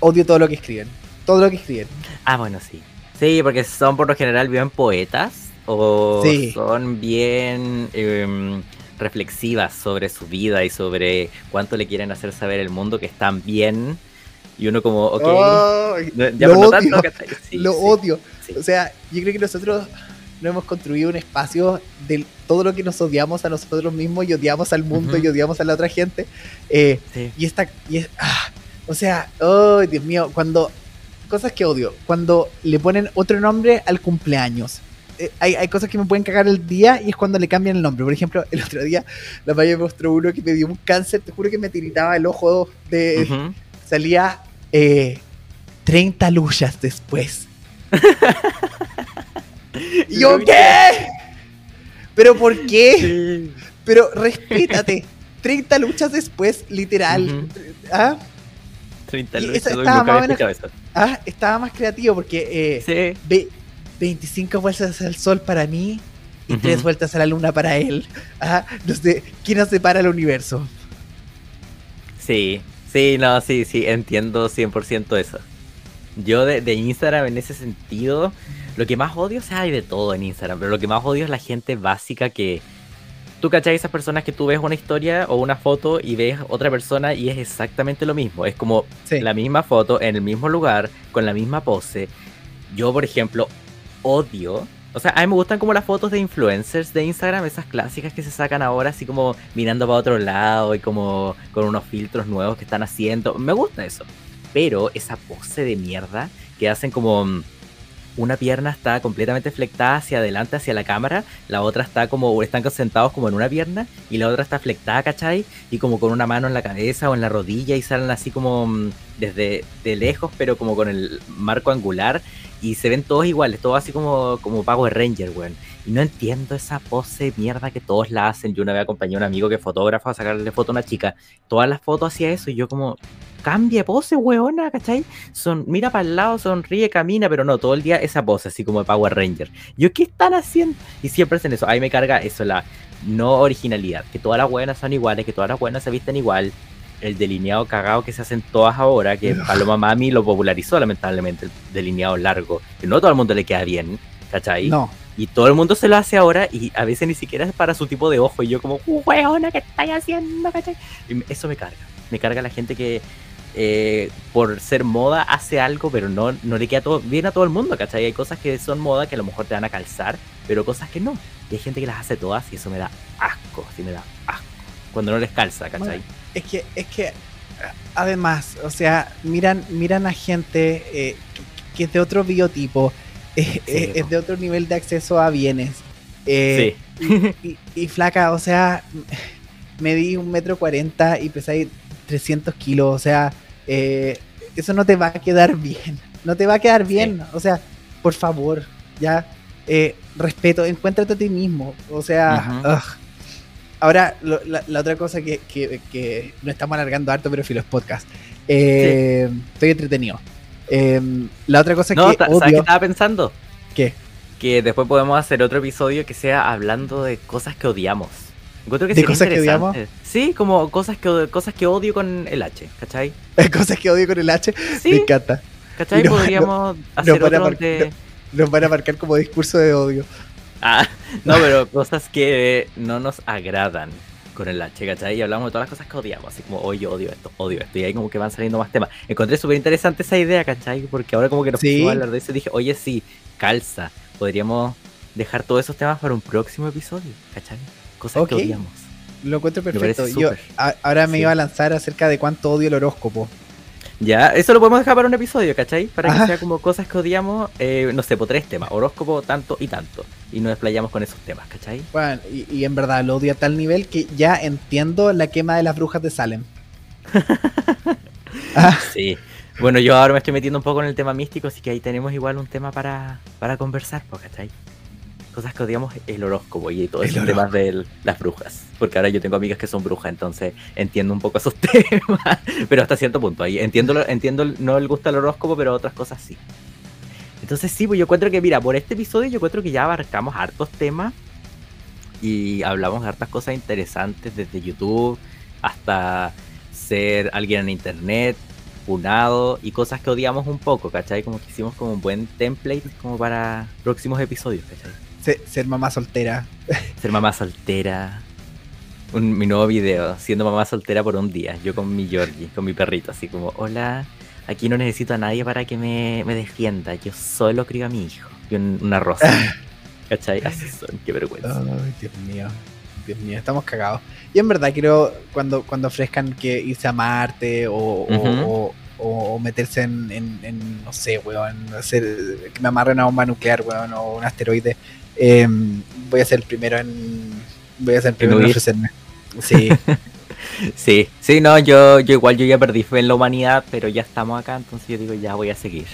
Speaker 2: Odio todo lo que escriben. Todo lo que escriben.
Speaker 1: Ah, bueno, sí. Sí, porque son por lo general bien poetas o son bien em, reflexivas sobre su vida y sobre cuánto le quieren hacer saber el mundo que están bien. Y uno como, ok,
Speaker 2: lo odio, lo odio. O sea, yo creo que nosotros no hemos construido un espacio de todo lo que nos odiamos a nosotros mismos y odiamos al mundo y odiamos a la otra gente. Eh, y esta, y ah, o sea, oh, Dios mío, cuando, cosas que odio, cuando le ponen otro nombre al cumpleaños. Eh, hay, cosas que me pueden cagar el día y es cuando le cambian el nombre. Por ejemplo, el otro día la Maya me mostró uno que me dio un cáncer, te juro que me tiritaba el ojo de... Salía 30 eh, luchas después. ¿Y yo qué? ¿Pero por qué? Pero respétate. 30 luchas después, literal. ¿Ah?
Speaker 1: 30 luchas. Estaba más,
Speaker 2: ah, estaba más creativo porque eh, sí. 25 vueltas al sol para mí y 3 vueltas a la luna para él. Ah, no sé, ¿quién nos separa el universo?
Speaker 1: Sí, sí, no, sí, sí, entiendo 100% eso. Yo de, Instagram en ese sentido, Lo que más odio, o sea, hay de todo en Instagram, pero lo que más odio es la gente básica que. Tú cachai esas personas que tú ves una historia o una foto y ves otra persona y es exactamente lo mismo. Es como
Speaker 2: Sí.
Speaker 1: la misma foto en el mismo lugar, con la misma pose. Yo, por ejemplo, odio. O sea, a mí me gustan como las fotos de influencers de Instagram, esas clásicas que se sacan ahora, así como mirando para otro lado y como con unos filtros nuevos que están haciendo. Me gusta eso. Pero esa pose de mierda que hacen como mm, una pierna está completamente flectada hacia adelante, hacia la cámara, la otra está como, están sentados como en una pierna y la otra está flectada, ¿cachai? Y como con una mano en la cabeza o en la rodilla y salen así como mm, desde de lejos, pero como con el marco angular y se ven todos iguales, todos así como, como Power Ranger, weón. Y no entiendo esa pose de mierda que todos la hacen. Yo una vez acompañé a un amigo que es fotógrafo a sacarle foto a una chica. Todas las fotos hacía eso y yo como, cambia pose, weona, ¿cachai? Son, mira para el lado, sonríe, camina, pero no, todo el día esa pose así como de Power Ranger. Yo, ¿qué están haciendo? Y siempre hacen eso. Ahí me carga eso, la no originalidad. Que todas las buenas son iguales, que todas las buenas se visten igual. El delineado cagado que se hacen todas ahora, que Paloma Mami lo popularizó lamentablemente, el delineado largo. Que no a todo el mundo le queda bien, ¿cachai?
Speaker 2: No.
Speaker 1: Y todo el mundo se lo hace ahora y a veces ni siquiera es para su tipo de ojo. Y yo como, weona, ¿qué estáis haciendo? ¿cachai? Y eso me carga. Me carga la gente que eh, por ser moda hace algo, pero no, no le queda todo, bien a todo el mundo, ¿cachai? Hay cosas que son moda que a lo mejor te van a calzar, pero cosas que no. Y hay gente que las hace todas y eso me da asco, sí me da asco. Cuando no les calza, ¿cachai?
Speaker 2: Bueno, Es que, es que, además, o sea, miran, miran a gente eh, que, que es de otro biotipo, eh,
Speaker 1: po.
Speaker 2: es de otro nivel de acceso a bienes. eh, y, y flaca, o sea, medí un metro cuarenta y pesáis 300 kilos, o sea, eh, eso no te va a quedar bien, no te va a quedar bien, o sea, por favor, ya, eh, respeto, encuéntrate a ti mismo, o sea, ahora lo- la, la otra cosa que, que, que no estamos alargando harto, pero filo es podcast, Eh, estoy entretenido. Eh, la otra cosa
Speaker 1: No,
Speaker 2: que
Speaker 1: ta- ¿sabes qué estaba pensando?
Speaker 2: ¿Qué?
Speaker 1: Que después podemos hacer otro episodio que sea hablando de cosas que odiamos. Encuentro que
Speaker 2: ¿De cosas que odiamos?
Speaker 1: Sí, como cosas que, cosas que odio con el H, ¿cachai?
Speaker 2: cosas que odio con el H, me
Speaker 1: Sí,
Speaker 2: encanta.
Speaker 1: ¿cachai?
Speaker 2: No-
Speaker 1: Podríamos hacer
Speaker 2: a
Speaker 1: otro de...
Speaker 2: Los van a marcar como discurso de odio.
Speaker 1: Ah, no, pero cosas que no nos agradan con el H, ¿cachai? Y hablamos de todas las cosas que odiamos, así como, oye, odio esto, odio esto, y ahí como que van saliendo más temas. Encontré súper interesante esa idea, ¿cachai? Porque ahora como que nos
Speaker 2: Sí.
Speaker 1: pusimos a hablar de eso y dije, oye, sí, calza, podríamos dejar todos esos temas para un próximo episodio, ¿cachai? Cosas
Speaker 2: Ok.
Speaker 1: que odiamos.
Speaker 2: Lo encuentro perfecto. Yo a- ahora me
Speaker 1: Sí.
Speaker 2: iba a lanzar acerca de cuánto odio el horóscopo.
Speaker 1: Ya, eso lo podemos dejar para un episodio, ¿cachai? Para que sea como cosas que odiamos, eh, no sé, por tres temas, horóscopo, tanto y tanto. Y nos desplayamos con esos temas, ¿cachai?
Speaker 2: Bueno, y, y en verdad lo odio a tal nivel que ya entiendo la quema de las brujas de Salem. Ah,
Speaker 1: Sí. Bueno, yo ahora me estoy metiendo un poco en el tema místico, así que ahí tenemos igual un tema para, para conversar, ¿cachai? Cosas que odiamos, el horóscopo y todos
Speaker 2: El
Speaker 1: esos temas de las brujas. Porque ahora yo tengo amigas que son brujas, entonces entiendo un poco esos temas. Pero hasta cierto punto. Ahí entiendo, entiendo el- no el gusto al horóscopo, pero otras cosas sí. Entonces sí, pues yo encuentro que, mira, por este episodio yo encuentro que ya abarcamos hartos temas. Y hablamos de hartas cosas interesantes, desde YouTube hasta ser alguien en internet, funado y cosas que odiamos un poco, ¿cachai? Como que hicimos como un buen template como para próximos episodios, ¿cachai?
Speaker 2: Se- ser mamá soltera.
Speaker 1: Ser mamá soltera. Un, mi nuevo video, siendo mamá soltera por un día. Yo con mi Georgie, con mi perrito, así como, hola, aquí no necesito a nadie para que me, me defienda. Yo solo crío a mi hijo. Y un- una rosa. ¿Cachai? Así son, qué vergüenza.
Speaker 2: Ay, Dios mío. Dios mío, estamos cagados. Y en verdad quiero cuando, cuando ofrezcan que irse a Marte o- o- meterse en, en- en, no sé, weón, hacer, que me amarren a una bomba nuclear, weón, o un asteroide, eh, voy a ser el primero en... Voy a ser el primero en ofrecerme. Sí,
Speaker 1: Sí, sí, no, yo, yo igual yo ya perdí fe en la humanidad, pero ya estamos acá, entonces yo digo, ya voy a seguir.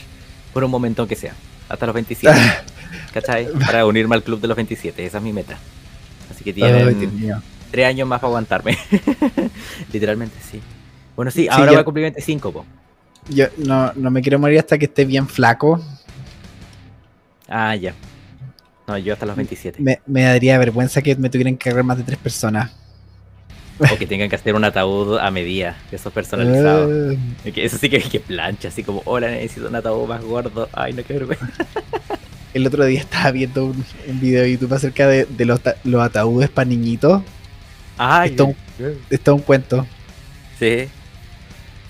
Speaker 1: Por un momento aunque sea. Hasta los 27. ¿Cachai? Para unirme al club de los 27, esa es mi meta. Así que tienen tres años más para aguantarme. Literalmente, sí. Bueno, sí, ahora voy a cumplir 25, po.
Speaker 2: Yo no, no me quiero morir hasta que esté bien flaco.
Speaker 1: Ah, ya. No, yo hasta los 27.
Speaker 2: Me, me daría vergüenza que me tuvieran que cargar más de tres personas.
Speaker 1: O que tengan que hacer un ataúd a medida, de esos personalizados.
Speaker 2: Eh,
Speaker 1: Que Eso sí que, que plancha, así como, hola, necesito un ataúd más gordo. Ay, no, qué vergüenza.
Speaker 2: el otro día estaba viendo un, video de YouTube acerca de, los, ataúdes para niñitos.
Speaker 1: Ah,
Speaker 2: esto, es un cuento.
Speaker 1: Sí.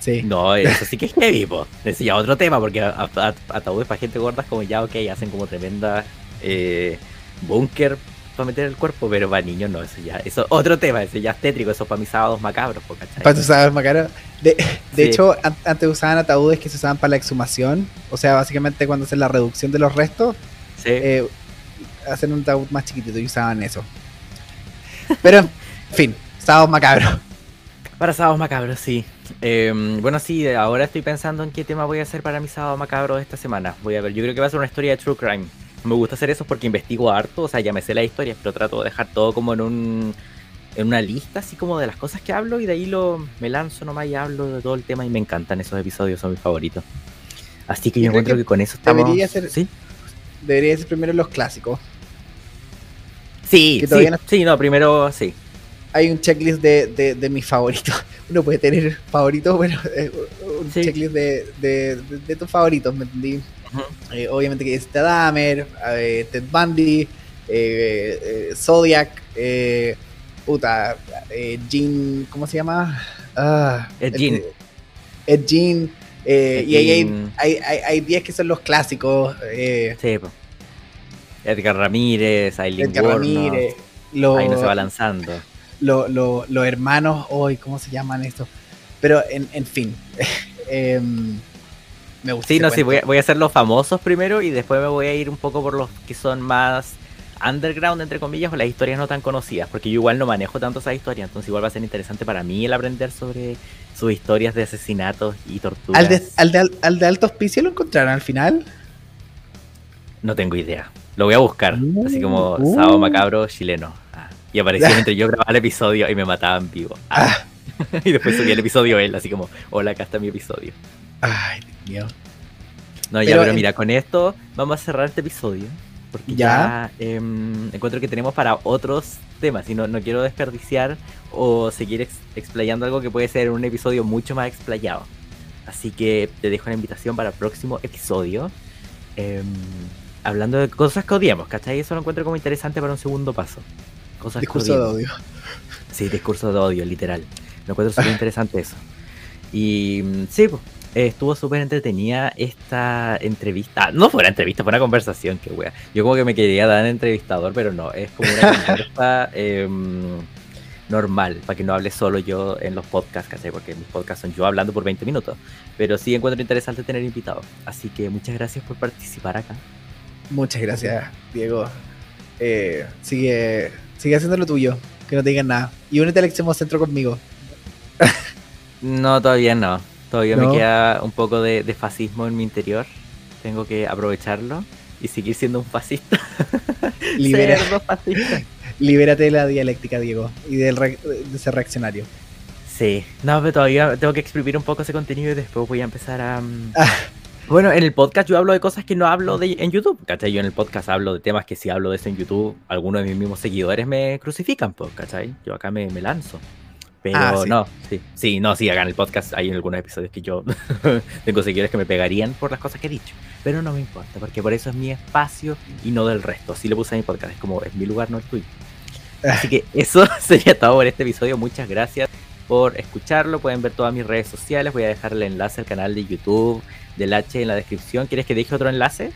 Speaker 2: Sí.
Speaker 1: No, eso sí que es heavy, po. Decía otro tema, porque ataúdes para gente gorda es como ya, ok, hacen como tremenda eh, búnker para meter el cuerpo, pero para niños no, eso ya, eso otro tema, eso ya es tétrico, eso para mis sábados macabros,
Speaker 2: Para tus sábados macabros. De, hecho, antes usaban ataúdes que se usaban para la exhumación, o sea, básicamente cuando hacen la reducción de los restos, eh, hacen un ataúd más chiquitito y usaban eso. Pero, en fin, sábados macabros.
Speaker 1: Para sábados macabros, sí. Em, bueno, sí, ahora estoy pensando en qué tema voy a hacer para mi sábado macabro esta semana. Voy a ver, yo creo que va a ser una historia de True Crime. Me gusta hacer eso porque investigo harto, o sea, ya me sé la historia, pero trato de dejar todo como en un en una lista así como de las cosas que hablo y de ahí lo me lanzo nomás y hablo de todo el tema y me encantan esos episodios, son mis favoritos. Así que yo, encuentro que, con eso estamos...
Speaker 2: Debería ser, ¿Sí? debería ser primero los clásicos.
Speaker 1: Sí, sí, sí, no, primero sí
Speaker 2: hay un checklist de, de, mis favoritos. Uno puede tener favoritos, bueno, eh, un checklist de, de, tus favoritos, ¿me entendí? Eh, obviamente que es Ted Dahmer, eh, Ted Bundy, Zodiac, puta, Jean, ¿cómo se llama?
Speaker 1: Ah, Ed Jean.
Speaker 2: Ed Jean. y hay, hay, hay, 10 que son los clásicos.
Speaker 1: sí, Edgar Ramírez, Aileen Edgar Ramírez. Ahí no se va lanzando
Speaker 2: los hermanos, hoy, ¿cómo se llaman estos? Pero en, fin, em,
Speaker 1: me gusta. Sí, no, sí, voy a, hacer los famosos primero y después me voy a ir un poco por los que son más underground, entre comillas, o las historias no tan conocidas, porque yo igual no manejo tanto esa historia, entonces igual va a ser interesante para mí el aprender sobre sus historias de asesinatos y torturas.
Speaker 2: ¿Al de, al de, al de Alto Hospicio lo encontraron al final?
Speaker 1: No tengo idea. Lo voy a buscar, así como uh, Sábado Macabro chileno. Y aparecía mientras yo grababa el episodio y me mataban vivo. Ah. y después subía el episodio él, así como, hola, acá está mi episodio.
Speaker 2: Ay, Dios mío.
Speaker 1: No, ya, pero, mira, con esto vamos a cerrar este episodio. Porque ya, em, encuentro que tenemos para otros temas y no, no quiero desperdiciar o seguir explayando algo que puede ser un episodio mucho más explayado. Así que te dejo la invitación para el próximo episodio. Em, hablando de cosas que odiamos, ¿cachai? Eso lo encuentro como interesante para un segundo paso
Speaker 2: discurso de odio.
Speaker 1: Sí, discurso de odio, literal. Me encuentro súper interesante eso. Y mm, sí, estuvo súper entretenida esta entrevista. No fue una entrevista, fue una conversación, qué wea. Yo como que me quería dar entrevistador, pero no, es como una conversa em, normal, para que no hable solo yo en los podcasts, ¿cachai? Porque mis podcasts son yo hablando por 20 minutos. Pero sí encuentro interesante tener invitados. Así que muchas gracias por participar acá.
Speaker 2: Muchas gracias, Diego. Eh, sigue Sigue haciendo lo tuyo, que no te digan nada. Y únete al Extremo Centro conmigo.
Speaker 1: no, todavía no. Todavía me queda un poco de, fascismo en mi interior. Tengo que aprovecharlo y seguir siendo un fascista.
Speaker 2: Libera... Libérate de la dialéctica, Diego, y del de ese reaccionario.
Speaker 1: Sí, no, pero todavía tengo que exprimir un poco ese contenido y después voy a empezar a, mm, ah. Bueno, en el podcast yo hablo de cosas que no hablo de en YouTube, ¿cachai? Yo en el podcast hablo de temas que si hablo de eso en YouTube, algunos de mis mismos seguidores me crucifican, pues, ¿cachai? Yo acá me, lanzo. Pero ah, no, sí, sí, no, sí, acá en el podcast hay algunos episodios que yo tengo seguidores que me pegarían por las cosas que he dicho. Pero no me importa, porque por eso es mi espacio y no del resto. Así le puse a mi podcast, es como es mi lugar, no el tuyo. Así que eso sería todo por este episodio. Muchas gracias por escucharlo. Pueden ver todas mis redes sociales. Voy a dejar el enlace al canal de YouTube del H en la descripción. ¿Quieres que deje otro enlace?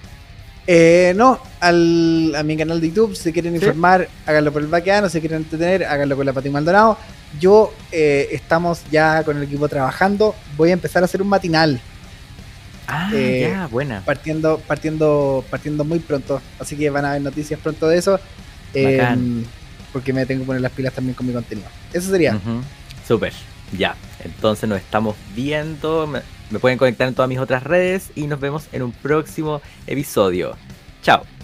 Speaker 2: Eh, no, al, a mi canal de YouTube, si quieren informar, háganlo por el Baqueano, si quieren entretener, háganlo con la Pati Maldonado. Yo eh, estamos ya con el equipo trabajando, voy a empezar a hacer un matinal.
Speaker 1: Ah, eh, ya, buena.
Speaker 2: Partiendo, partiendo, partiendo muy pronto, así que van a haber noticias pronto de eso. Em, porque me tengo que poner las pilas también con mi contenido. Eso sería.
Speaker 1: Súper, ya. Entonces nos estamos viendo. Me, pueden conectar en todas mis otras redes y nos vemos en un próximo episodio. Chao.